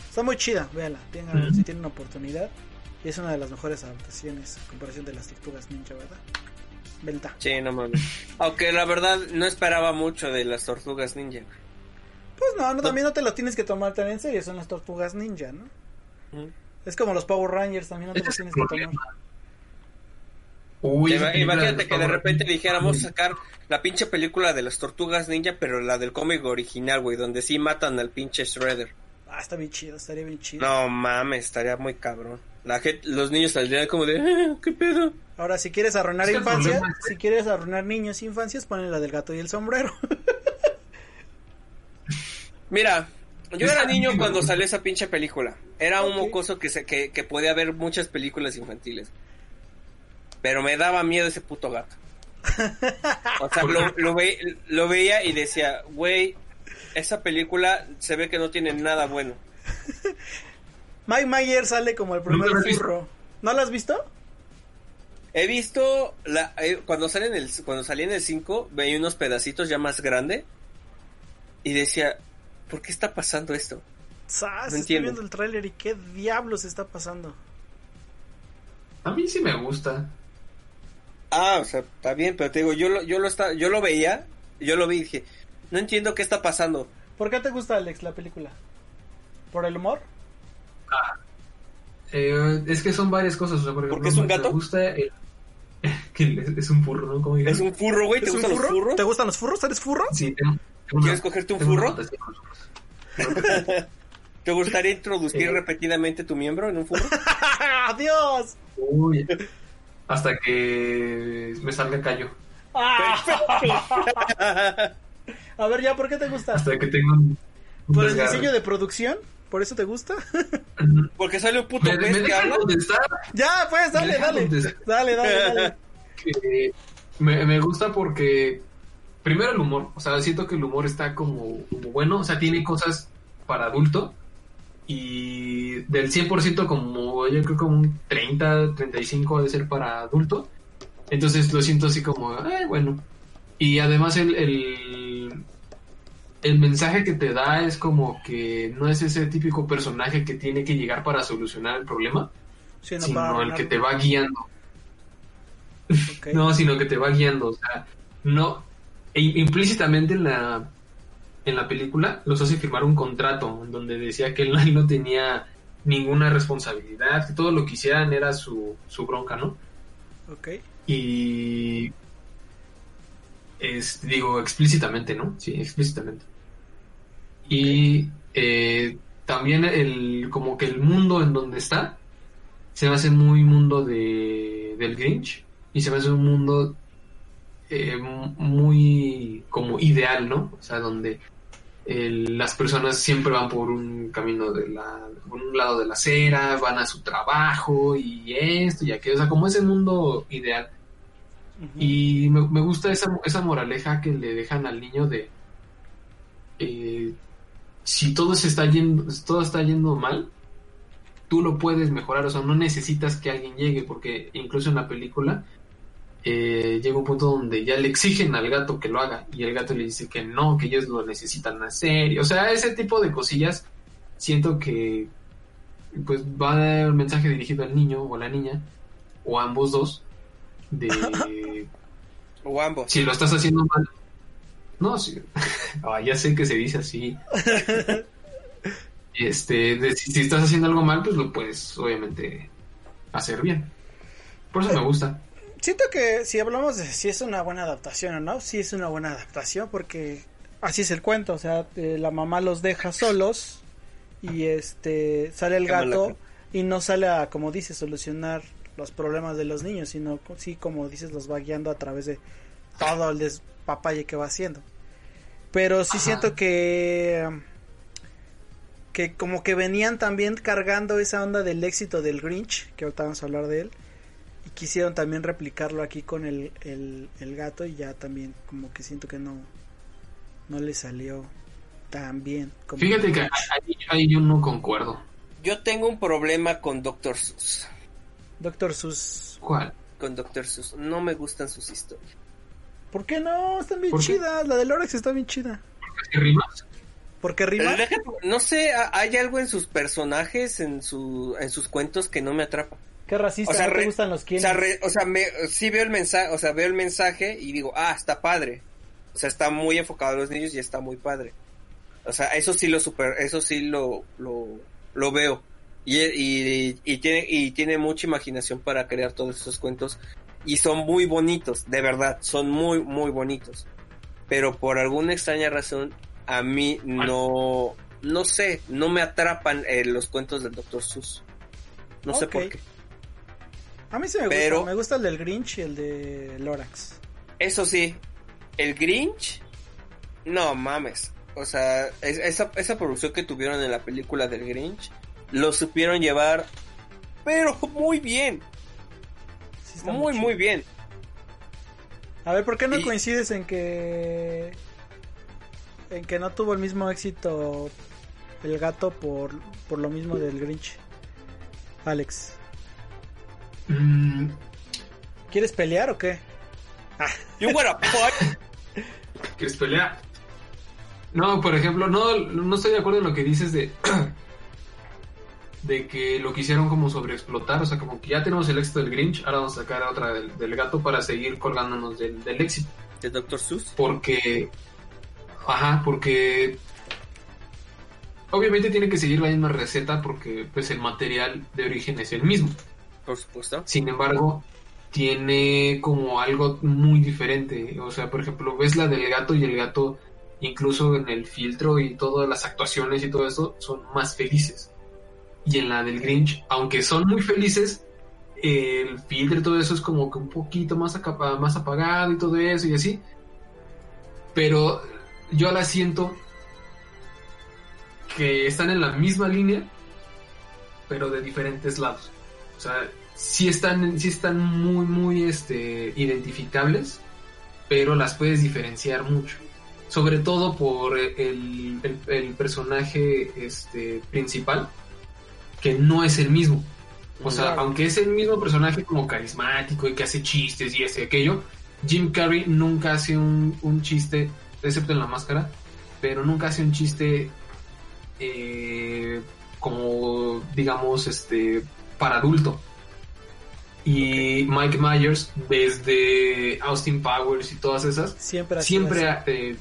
Está muy chida, véanla, tengan, si tienen oportunidad. Y es una de las mejores adaptaciones en comparación de las tortugas ninja, ¿verdad? Sí, no mames. Aunque la verdad no esperaba mucho de las tortugas ninja. Pues no, no, también no te lo tienes que tomar tan en serio, son las tortugas ninja, ¿no? Es como los Power Rangers, también no te los el tienes que tomar. Uy, Imagínate que de Power repente Rangers- dijéramos sacar la pinche película de las tortugas ninja, pero la del cómic original, güey, donde sí matan al pinche Shredder. Ah, está bien chido, estaría bien chido. No mames, estaría muy cabrón. La gente, los niños saldrían como de, "Eh, ¿qué pedo? Ahora, si quieres arruinar Es que infancia, si quieres arruinar niños e infancias, ponen la del gato y el sombrero. Mira, yo era niño cuando salió esa pinche película. Era un mocoso que, se, que, que podía ver muchas películas infantiles. Pero me daba miedo ese puto gato. O sea, lo, lo, ve- lo veía y decía, güey, esa película se ve que no tiene nada bueno. Mike Mayer sale como el primer visto. furro. ¿No lo has visto? He visto la, eh, cuando sale en el cuando salí en el 5, veía unos pedacitos ya más grande y decía, ¿por qué está pasando esto? Sas, estoy entiendo. viendo el tráiler y qué diablos está pasando. A mí sí me gusta. Ah, o sea, está bien, pero te digo, yo lo, yo lo está, yo lo veía, yo lo vi y dije, no entiendo qué está pasando. ¿Por qué te gusta, Alex, la película? ¿Por el humor? Eh, es que son varias cosas. O sea, por ¿Porque es un me gato? gusta el- que es- un furro, ¿no? Como. Es un furro, güey, ¿te ¿Es un gustan los furro? furros? ¿Te gustan los furros? ¿Eres furro? Sí, tengo- tengo una- ¿Quieres cogerte un tengo furro? los. ¿Te gustaría introducir Sí. repetidamente tu miembro en un furro? ¡Adiós! Uy, hasta que me salga callo. A ver, ya, ¿por qué te gusta? Hasta que tenga un, un ¿Por el desgarre. diseño de producción? ¿Por eso te gusta? Porque sale un puto Me, pez me que habla. ya, pues, dale, dale. contestar. Dale, dale, dale. que me, me gusta porque primero el humor, o sea, siento que el humor está como, como bueno, o sea, tiene cosas para adulto y del 100% como yo creo como un 30, 35 ha de ser para adulto. Entonces lo siento así como, eh, bueno. Y además el, el, el mensaje que te da es como que no es ese típico personaje que tiene que llegar para solucionar el problema, Sí, no, sino el que te va guiando. No, sino que te va guiando, o sea, no e- implícitamente en la en la película los hace firmar un contrato en donde decía que él, él no tenía ninguna responsabilidad, que todo lo que hicieran era su, su bronca, ¿no? Ok. Y Es, digo, explícitamente, ¿no? Sí, explícitamente. Y eh, también el, como que el mundo en donde está se me hace muy mundo de, del Grinch y se me hace un mundo eh, muy como ideal, ¿no? O sea, donde las personas siempre van por un camino de la, por un lado de la acera, van a su trabajo y esto y aquello, o sea, como ese mundo ideal. Y me, gusta esa, esa moraleja que le dejan al niño de eh, si todo se está yendo, todo está yendo mal, tú lo puedes mejorar, o sea, no necesitas que alguien llegue, porque incluso en la película eh, llega un punto donde ya le exigen al gato que lo haga, y el gato le dice que no, que ellos lo necesitan hacer, o sea, ese tipo de cosillas, siento que pues va a dar un mensaje dirigido al niño o a la niña, o a ambos dos, de O ambos. si lo estás haciendo mal. No, sí. Ah, ya sé que se dice así. este, de- si, si estás haciendo algo mal, pues lo puedes, obviamente, hacer bien. Por eso me gusta. Siento que si hablamos de si es una buena adaptación o no, sí es una buena adaptación porque así es el cuento, o sea, eh, la mamá los deja solos y este sale el gato y no sale a, como dices, solucionar los problemas de los niños, sino sí, como dices, los va guiando a través de todo el despapalle que va haciendo. Pero sí Ajá. siento que que como que venían también cargando esa onda del éxito del Grinch, que ahorita vamos a hablar de él, y quisieron también replicarlo aquí con el, el, el gato y ya también como que siento que no, no le salió tan bien. Como Fíjate que ahí, ahí yo no concuerdo. Yo tengo un problema con Dr. Seuss. Doctor Sus. ¿Cuál? Con Dr. Seuss. No me gustan sus historias. ¿Por qué no? Están bien chidas. La de Lorax está bien chida. ¿Qué rimas? ¿Por qué rima? Pero deja- No sé, ha- hay algo en sus personajes, en, su, en sus cuentos que no me atrapa. ¿Qué racista? O sea, ¿No te re- gustan los O quienes? sea, re- o sea, me, sí veo el mensaje, o sea, veo el mensaje y digo, ah, está padre. O sea, está muy enfocado a los niños y está muy padre. O sea, eso sí lo super, eso sí lo, lo, lo veo. Y, y, y tiene, y tiene mucha imaginación para crear todos esos cuentos. Y son muy bonitos, de verdad, son muy, muy bonitos. Pero por alguna extraña razón, a mí no, no sé, no me atrapan eh, los cuentos del Dr. Seuss. No sé por qué. A mí sí me pero- gusta. Me gusta el del Grinch y el de Lorax. Eso sí, el Grinch, no mames. O sea, es- esa, esa producción que tuvieron en la película del Grinch, lo supieron llevar, pero muy bien, Sí está muy, muy bien. A ver, ¿por qué no Y- coincides en que en que no tuvo el mismo éxito el gato por, por lo mismo del Grinch? Alex, Mm, ¿quieres pelear o qué? You wanna fight? ¿Quieres pelear? No, por ejemplo, no, no estoy de acuerdo en lo que dices de de que lo quisieron como sobreexplotar, o sea, como que ya tenemos el éxito del Grinch, ahora vamos a sacar a otra del, del gato para seguir colgándonos del, del éxito, ¿De Dr. Seuss? porque, ajá, porque obviamente tiene que seguir la misma receta porque pues el material de origen es el mismo. Por supuesto. Sin embargo, tiene como algo muy diferente. O sea, por ejemplo, ves la del gato y el gato, incluso en el filtro y todas las actuaciones y todo eso, son más felices. Y en la del Grinch, aunque son muy felices, el filtro y todo eso es como que un poquito más, más apagado y todo eso y así. Pero yo la siento que están en la misma línea, pero de diferentes lados. O sea, sí están, sí están muy, muy este, identificables, pero las puedes diferenciar mucho. Sobre todo por el, el- el personaje este, principal, que no es el mismo. O sea, Claro. aunque es el mismo personaje como carismático y que hace chistes y este y aquello, Jim Carrey nunca hace un, un chiste, excepto en la máscara, pero nunca hace un chiste eh, como, digamos, este, para adulto. Y Mike Myers, desde Austin Powers y todas esas, Siempre siempre así. eh,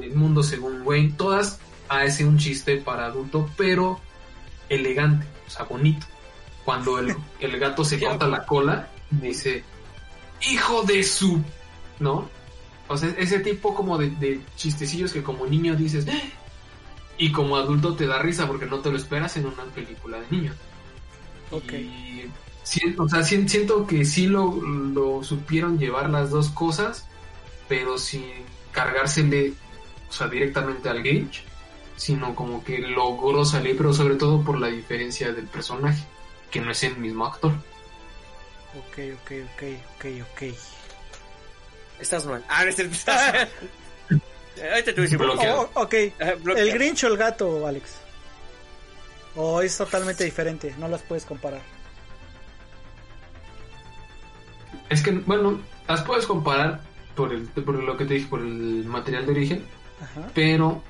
el mundo según Wayne, todas hace un chiste para adulto, pero elegante, o sea, bonito. Cuando el, el gato se corta la cola, dice, hijo de su, ¿no? O sea, ese tipo como de, de chistecillos que como niño dices, "¡Ah!", y como adulto te da risa porque no te lo esperas en una película de niño. Ok. Y o sea, siento que sí lo, lo supieron llevar las dos cosas, pero sin cargársele, o sea, directamente al Grinch, sino como que logró salir, pero sobre todo por la diferencia del personaje, que no es el mismo actor. Ok, ok, ok, ok, ok. Estás mal. Ah, no es cierto. Ahorita te voy a decir. Bloqueado. Oh, ok. Bloqueado. ¿El Grinch o el gato, Alex? ¿O es totalmente diferente? No las puedes comparar. Es que, bueno, las puedes comparar por, el, por lo que te dije, por el material de origen, Ajá. pero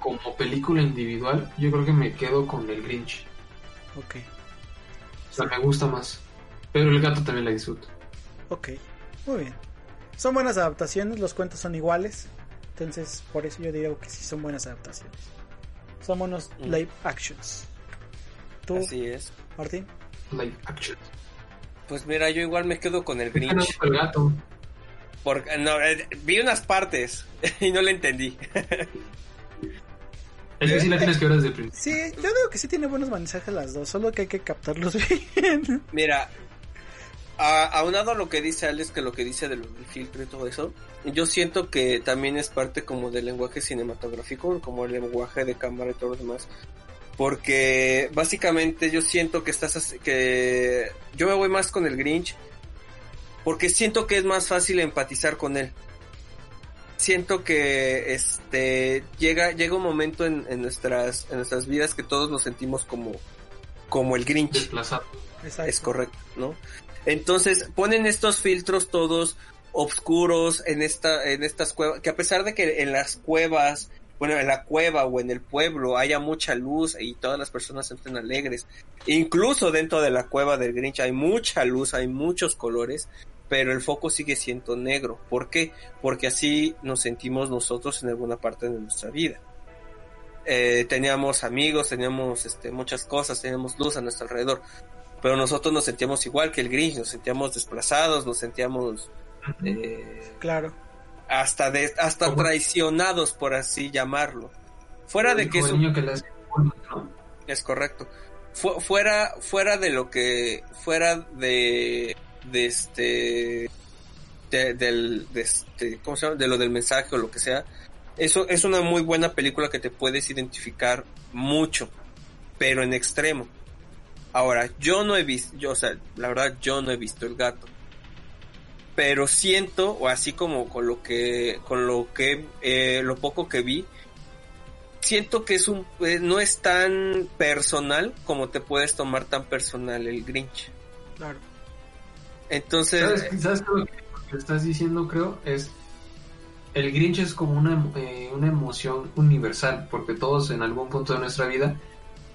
como película individual, yo creo que me quedo con el Grinch. Ok, O sea, me gusta más. Pero el gato también la disfruto. ok. Muy bien. Son buenas adaptaciones, los cuentos son iguales. Entonces, por eso yo digo que sí son buenas adaptaciones. Son buenos Mm. live actions. ¿Tú, Así es. Martín? Live action. Pues mira, yo igual me quedo con el ¿Por qué no Grinch. el gato? Porque no, eh, vi unas partes y no le entendí. Es que sí la tienes que ver desde el principio. Sí, yo digo que sí tiene buenos mensajes las dos, solo que hay que captarlos bien. Mira, a- aunado a lo que dice Alex, que lo que dice del, filtro y todo eso, yo siento que también es parte como del lenguaje cinematográfico, como el lenguaje de cámara y todo lo demás. Porque básicamente yo siento que estás así- que yo me voy más con el Grinch porque siento que es más fácil empatizar con él. Siento que este llega llega un momento en, en nuestras en nuestras vidas que todos nos sentimos como como el Grinch. Desplazado. Es correcto, ¿no? Entonces ponen estos filtros todos oscuros en esta en estas cuevas que a pesar de que en las cuevas bueno en la cueva o en el pueblo haya mucha luz y todas las personas estén alegres incluso dentro de la cueva del Grinch hay mucha luz hay muchos colores pero el foco sigue siendo negro ¿por qué? porque así nos sentimos nosotros en alguna parte de nuestra vida eh, teníamos amigos, teníamos este, muchas cosas, teníamos luz a nuestro alrededor, pero nosotros nos sentíamos igual que el Grinch, nos sentíamos desplazados, nos sentíamos eh, Claro. hasta de, hasta ¿Cómo? traicionados, por así llamarlo. Fuera de que es correcto. Fu- fuera, fuera de lo que, fuera de, de este, de, del, de este, ¿cómo se llama? De lo del mensaje o lo que sea. Eso es una muy buena película que te puedes identificar mucho, pero en extremo. Ahora, yo no he visto, yo, o sea, la verdad, yo no he visto el gato. Pero siento, o así como con lo que, con lo que, eh, lo poco que vi, siento que es un eh, no es tan personal como te puedes tomar tan personal el Grinch. Claro. Entonces, ¿Sabes, ¿Sabes lo que estás diciendo, creo? Es. El Grinch es como una, eh, una emoción universal, porque todos en algún punto de nuestra vida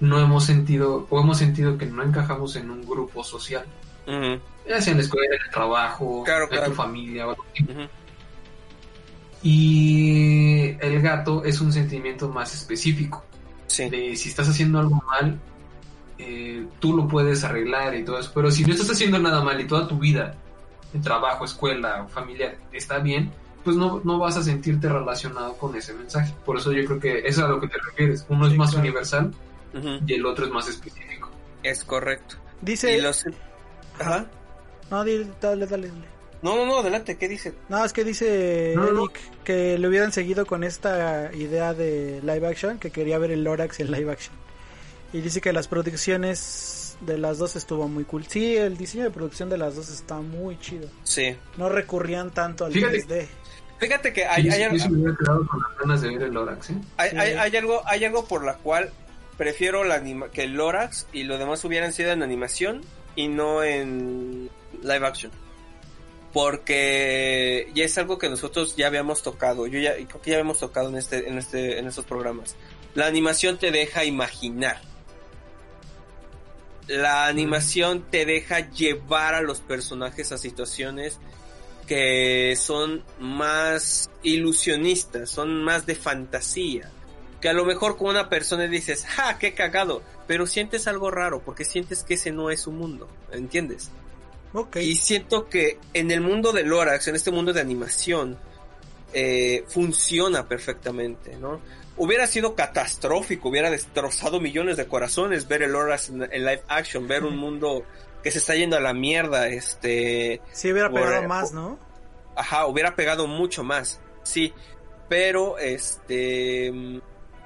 no hemos sentido, o hemos sentido que no encajamos en un grupo social. Ya sea en la escuela, en el trabajo, Claro, en claro. tu familia. o algo así. Y el gato es un sentimiento más específico. sí, de si estás haciendo algo mal, eh, tú lo puedes arreglar y todo eso. Pero si no estás haciendo nada mal y toda tu vida, en trabajo, escuela o familiar, está bien, pues no, no vas a sentirte relacionado con ese mensaje. Por eso yo creo que eso es a lo que te refieres. Uno Sí, es más claro. universal y el otro es más específico. es correcto. Dice. Y los Ajá. No, dale, dale, dale. No, no, no, adelante, ¿qué dice? No, es que dice No, no. Eric que le hubieran seguido con esta idea de live action, que quería ver el Lorax en live action. Y dice que las producciones de las dos estuvo muy cool. Sí, el diseño de producción de las dos está muy chido. Sí. No recurrían tanto al Fíjate. 3D. Fíjate que hay, sí me hubiera quedado con las ganas de ver el Lorax, ¿eh? hay, hay- hay algo, hay algo por la cual prefiero la anima que el Lorax y lo demás hubieran sido en animación y no en live action. Porque ya es algo que nosotros ya habíamos tocado. Yo ya creo que ya habíamos tocado en este, en este, en estos programas. La animación te deja imaginar. La animación te deja llevar a los personajes a situaciones que son más ilusionistas, son más de fantasía. Que a lo mejor con una persona dices, ¡ja, qué cagado! Pero sientes algo raro, porque sientes que ese no es su mundo, ¿entiendes? Ok. Y siento que en el mundo de Lorax, en este mundo de animación, eh, funciona perfectamente, ¿no? Hubiera sido catastrófico, hubiera destrozado millones de corazones ver el Lorax en, en live action, ver un mundo que se está yendo a la mierda, este... Sí, hubiera por- pegado más, ¿no? Ajá, hubiera pegado mucho más, sí, pero este mm,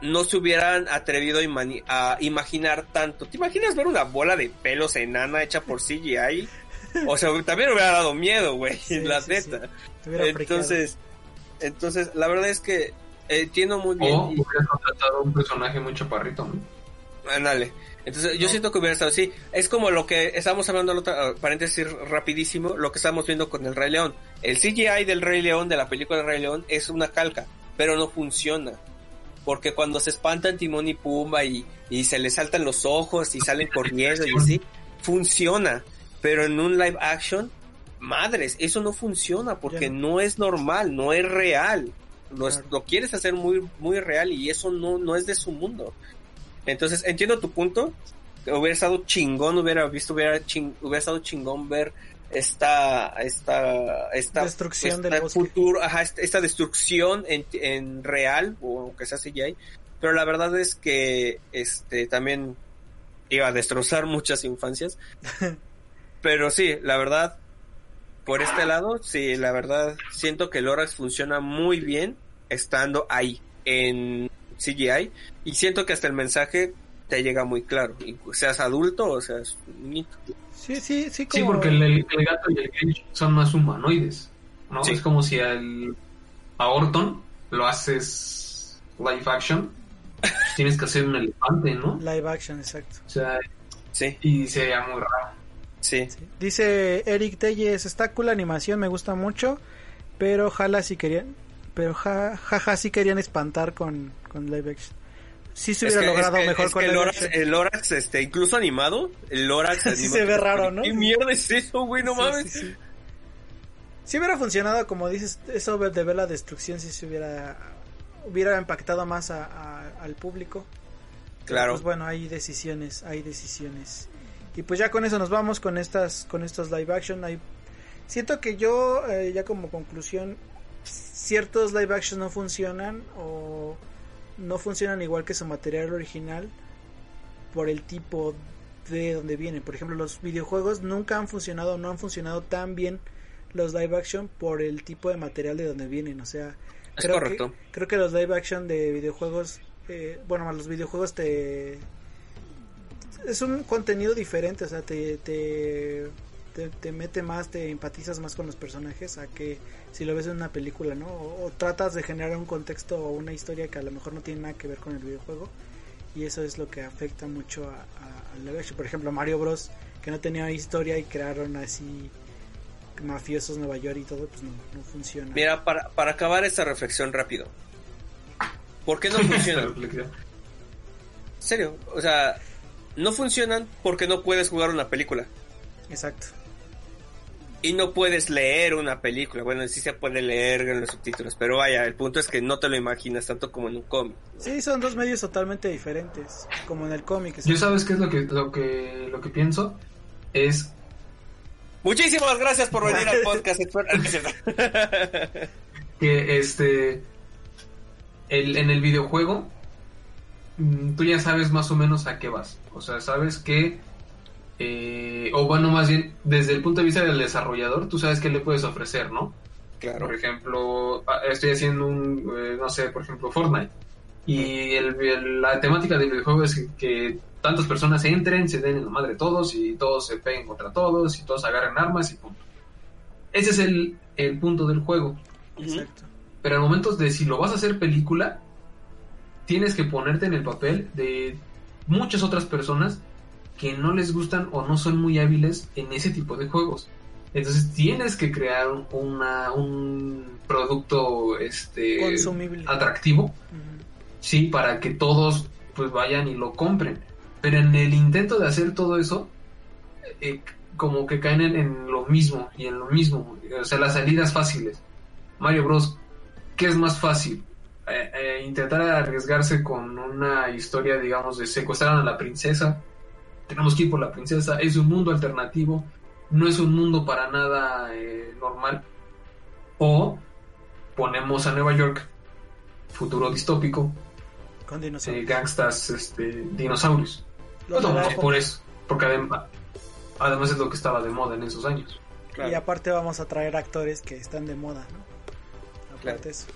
no se hubieran atrevido a, imaginar tanto. ¿Te imaginas ver una bola de pelos enana hecha por CGI? O sea, también hubiera dado miedo, güey, Sí, la sí, neta. Entonces, entonces, la verdad es que eh, entiendo muy bien. O y- hubieras contratado un personaje muy chaparrito, ¿no? Ándale. Entonces, yo siento que hubiera estado así. Es como lo que estábamos hablando, la otra- paréntesis rapidísimo, lo que estamos viendo con el Rey León. El CGI del Rey León, de la película del Rey León, es una calca, pero no funciona. Porque cuando se espantan Timón y Pumba y, y se les saltan los ojos y salen corriendo y así, funciona. Pero en un live action, madres, eso no funciona porque no es normal, no es real. Lo, es- Claro. lo quieres hacer muy, muy real y eso no, no es de su mundo. Entonces, entiendo tu punto. Hubiera estado chingón, hubiera visto, hubiera, ching- hubiera estado chingón ver esta, esta, esta Destrucción esta del futuro, ajá, esta, esta destrucción en, en real, o aunque sea CGI. Pero la verdad es que, este, también iba a destrozar muchas infancias. Pero sí, la verdad, por este lado, sí, la verdad, siento que Lorax funciona muy bien estando ahí, en CGI, y siento que hasta el mensaje te llega muy claro, y seas adulto o seas niñito. Sí, sí, sí, como... Sí, porque el, el- el gato y el Grinch son más humanoides, ¿no? Sí. Es como si al, a Orton lo haces live action, pues tienes que hacer un elefante, ¿no? Live action, exacto. O sea, Sí, y sería muy raro. Sí. Sí. Dice Eric Telles, está cool la animación, me gusta mucho, pero ojalá si querían, pero ja, jaja sí querían espantar con, con live action. Sí se Es hubiera que- logrado es que- mejor es con que el Lorax, el Lorax, este, incluso animado, el Lorax Sí se ve raro, ¿no? ¿Qué mierda es eso, güey? No Sí, mames. sí. Si hubiera funcionado, como dices, eso de ver la destrucción, si se hubiera hubiera impactado más a- a- al público. Pero, Claro. Pues bueno, hay decisiones, hay decisiones. Y pues ya con eso nos vamos con estas, con estos live action. Hay... Siento que yo, eh, ya como conclusión, ciertos live action no funcionan o no funcionan igual que su material original por el tipo de donde vienen. Por ejemplo, los videojuegos nunca han funcionado, no han funcionado tan bien los live action por el tipo de material de donde vienen. O sea, Es creo correcto. Que, creo que los live action de videojuegos, eh, bueno, más los videojuegos te es un contenido diferente, o sea, te, te, te, te mete más, te empatizas más con los personajes a que si lo ves en una película, ¿no? O, o tratas de generar un contexto o una historia que a lo mejor no tiene nada que ver con el videojuego y eso es lo que afecta mucho a, a- live action. Por ejemplo, Mario Bros. que no tenía historia y crearon así mafiosos Nueva York y todo, pues no, no funciona. Mira, para, para acabar esta reflexión rápido. ¿Por qué no? Reflexión. En serio, o sea, no funcionan porque no puedes jugar una película. Exacto. Y no puedes leer una película. Bueno, sí se puede leer en los subtítulos, pero vaya, el punto es que no te lo imaginas tanto como en un cómic. Sí, son dos medios totalmente diferentes, como en el cómic. Yo sabes qué es lo que, lo que, lo que pienso, es Muchísimas gracias por venir al podcast. Que este el, en el videojuego mm, tú ya sabes más o menos a qué vas. O sea, sabes que eh, o bueno, más bien desde el punto de vista del desarrollador, tú sabes qué le puedes ofrecer, ¿no? Claro. Por ejemplo, ah, estoy haciendo un, eh, no sé, por ejemplo, Fortnite. Y el- el- la temática del videojuego es que tantas personas entren, se den en la madre todos y todos se peguen contra todos y todos agarren armas y punto. Ese es el, el punto del juego. Exacto. Pero al momento de si lo vas a hacer película, tienes que ponerte en el papel de muchas otras personas que no les gustan o no son muy hábiles en ese tipo de juegos. Entonces tienes que crear una, un producto este, Consumible. atractivo, sí, para que todos pues vayan y lo compren. Pero en el intento de hacer todo eso, eh, como que caen en, en lo mismo y en lo mismo. O sea, las salidas fáciles. Mario Bros. ¿Qué es más fácil? Eh, eh, intentar arriesgarse con una historia, digamos, de secuestrar a la princesa. Tenemos que ir por la princesa. Es un mundo alternativo. No es un mundo para nada eh, normal. O ponemos a Nueva York, futuro distópico, Con eh, dinosaurios. gangstas, este, dinosaurios. Lo tomamos la por eso, porque además, además es lo que estaba de moda en esos años. Claro. Y aparte vamos a traer actores que están de moda, ¿no? Aparte Claro. eso.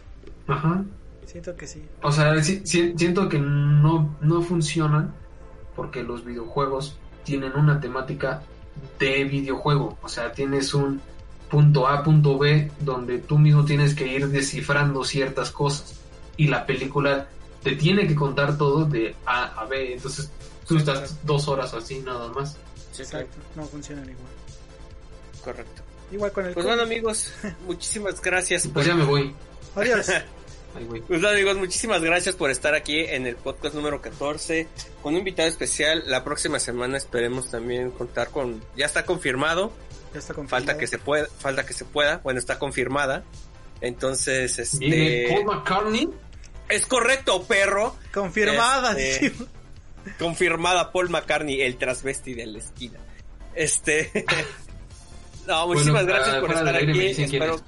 Ajá. Siento que sí. O sea, siento que no, no funcionan porque los videojuegos tienen una temática de videojuego. O sea, tienes un punto A, punto B, donde tú mismo tienes que ir descifrando ciertas cosas. Y la película te tiene que contar todo de A a B. Entonces, tú estás dos horas así nada más. Exacto. No funcionan igual. Correcto. Igual con el Pues bueno, amigos, muchísimas gracias. Pues ya me voy. Adiós. Voy. Pues amigos, muchísimas gracias por estar aquí en el podcast número 14 con un invitado especial. La próxima semana esperemos también contar con, ya está confirmado, Ya está confirmado. falta que se pueda, falta que se pueda, bueno, está confirmada. Entonces, este, Paul McCartney. es correcto, perro. Confirmada. Este, confirmada Paul McCartney, el transvesti de la esquina. Este, no, muchísimas Bueno, gracias por estar aquí. Espero, esp-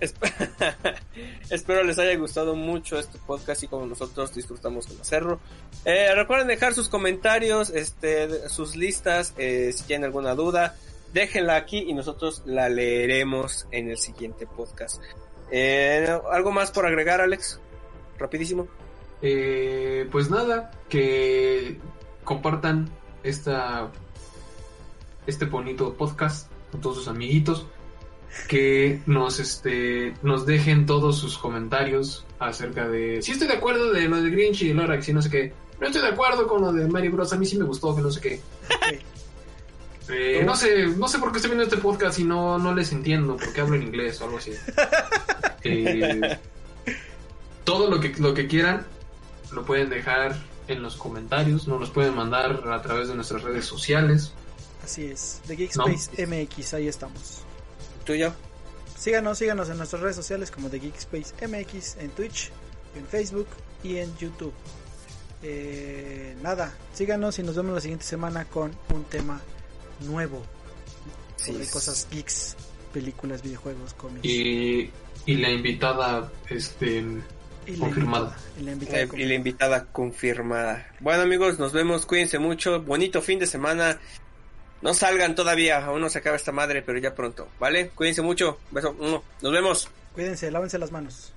espero les haya gustado mucho este podcast y como nosotros disfrutamos en hacerlo. Eh, recuerden dejar sus comentarios, este, sus listas, eh, si tienen alguna duda, déjenla aquí y nosotros la leeremos en el siguiente podcast. Eh, ¿Algo más por agregar, Alex? Rapidísimo. Pues nada, que compartan esta este bonito podcast con todos sus amiguitos, que nos este nos dejen todos sus comentarios acerca de si estoy de acuerdo de lo de Grinch y Lorax y no sé qué. No estoy de acuerdo con lo de Mario Bros. A mí sí me gustó, que no sé qué. Eh, no sé, no sé por qué estoy viendo este podcast y no, no les entiendo, porque hablo en inglés o algo así. Eh, todo lo que, lo que quieran lo pueden dejar en los comentarios, nos los pueden mandar a través de nuestras redes sociales. Así es. The Geekspace MX, ahí estamos. ¿Tú y yo? Síganos, síganos en nuestras redes sociales como The Geekspace MX, en Twitch, en Facebook y en YouTube. Eh, nada, síganos y nos vemos la siguiente semana con un tema nuevo sobre Sí. cosas geeks, películas, videojuegos, cómics. Y, y la invitada, este, Y la confirmada. invitada- y la invitada y confirmada. la invitada confirmada. Bueno amigos, nos vemos, cuídense mucho, bonito fin de semana. No salgan todavía, aún no se acaba esta madre, pero ya pronto, ¿vale? Cuídense mucho, beso, nos vemos. Cuídense, lávense las manos.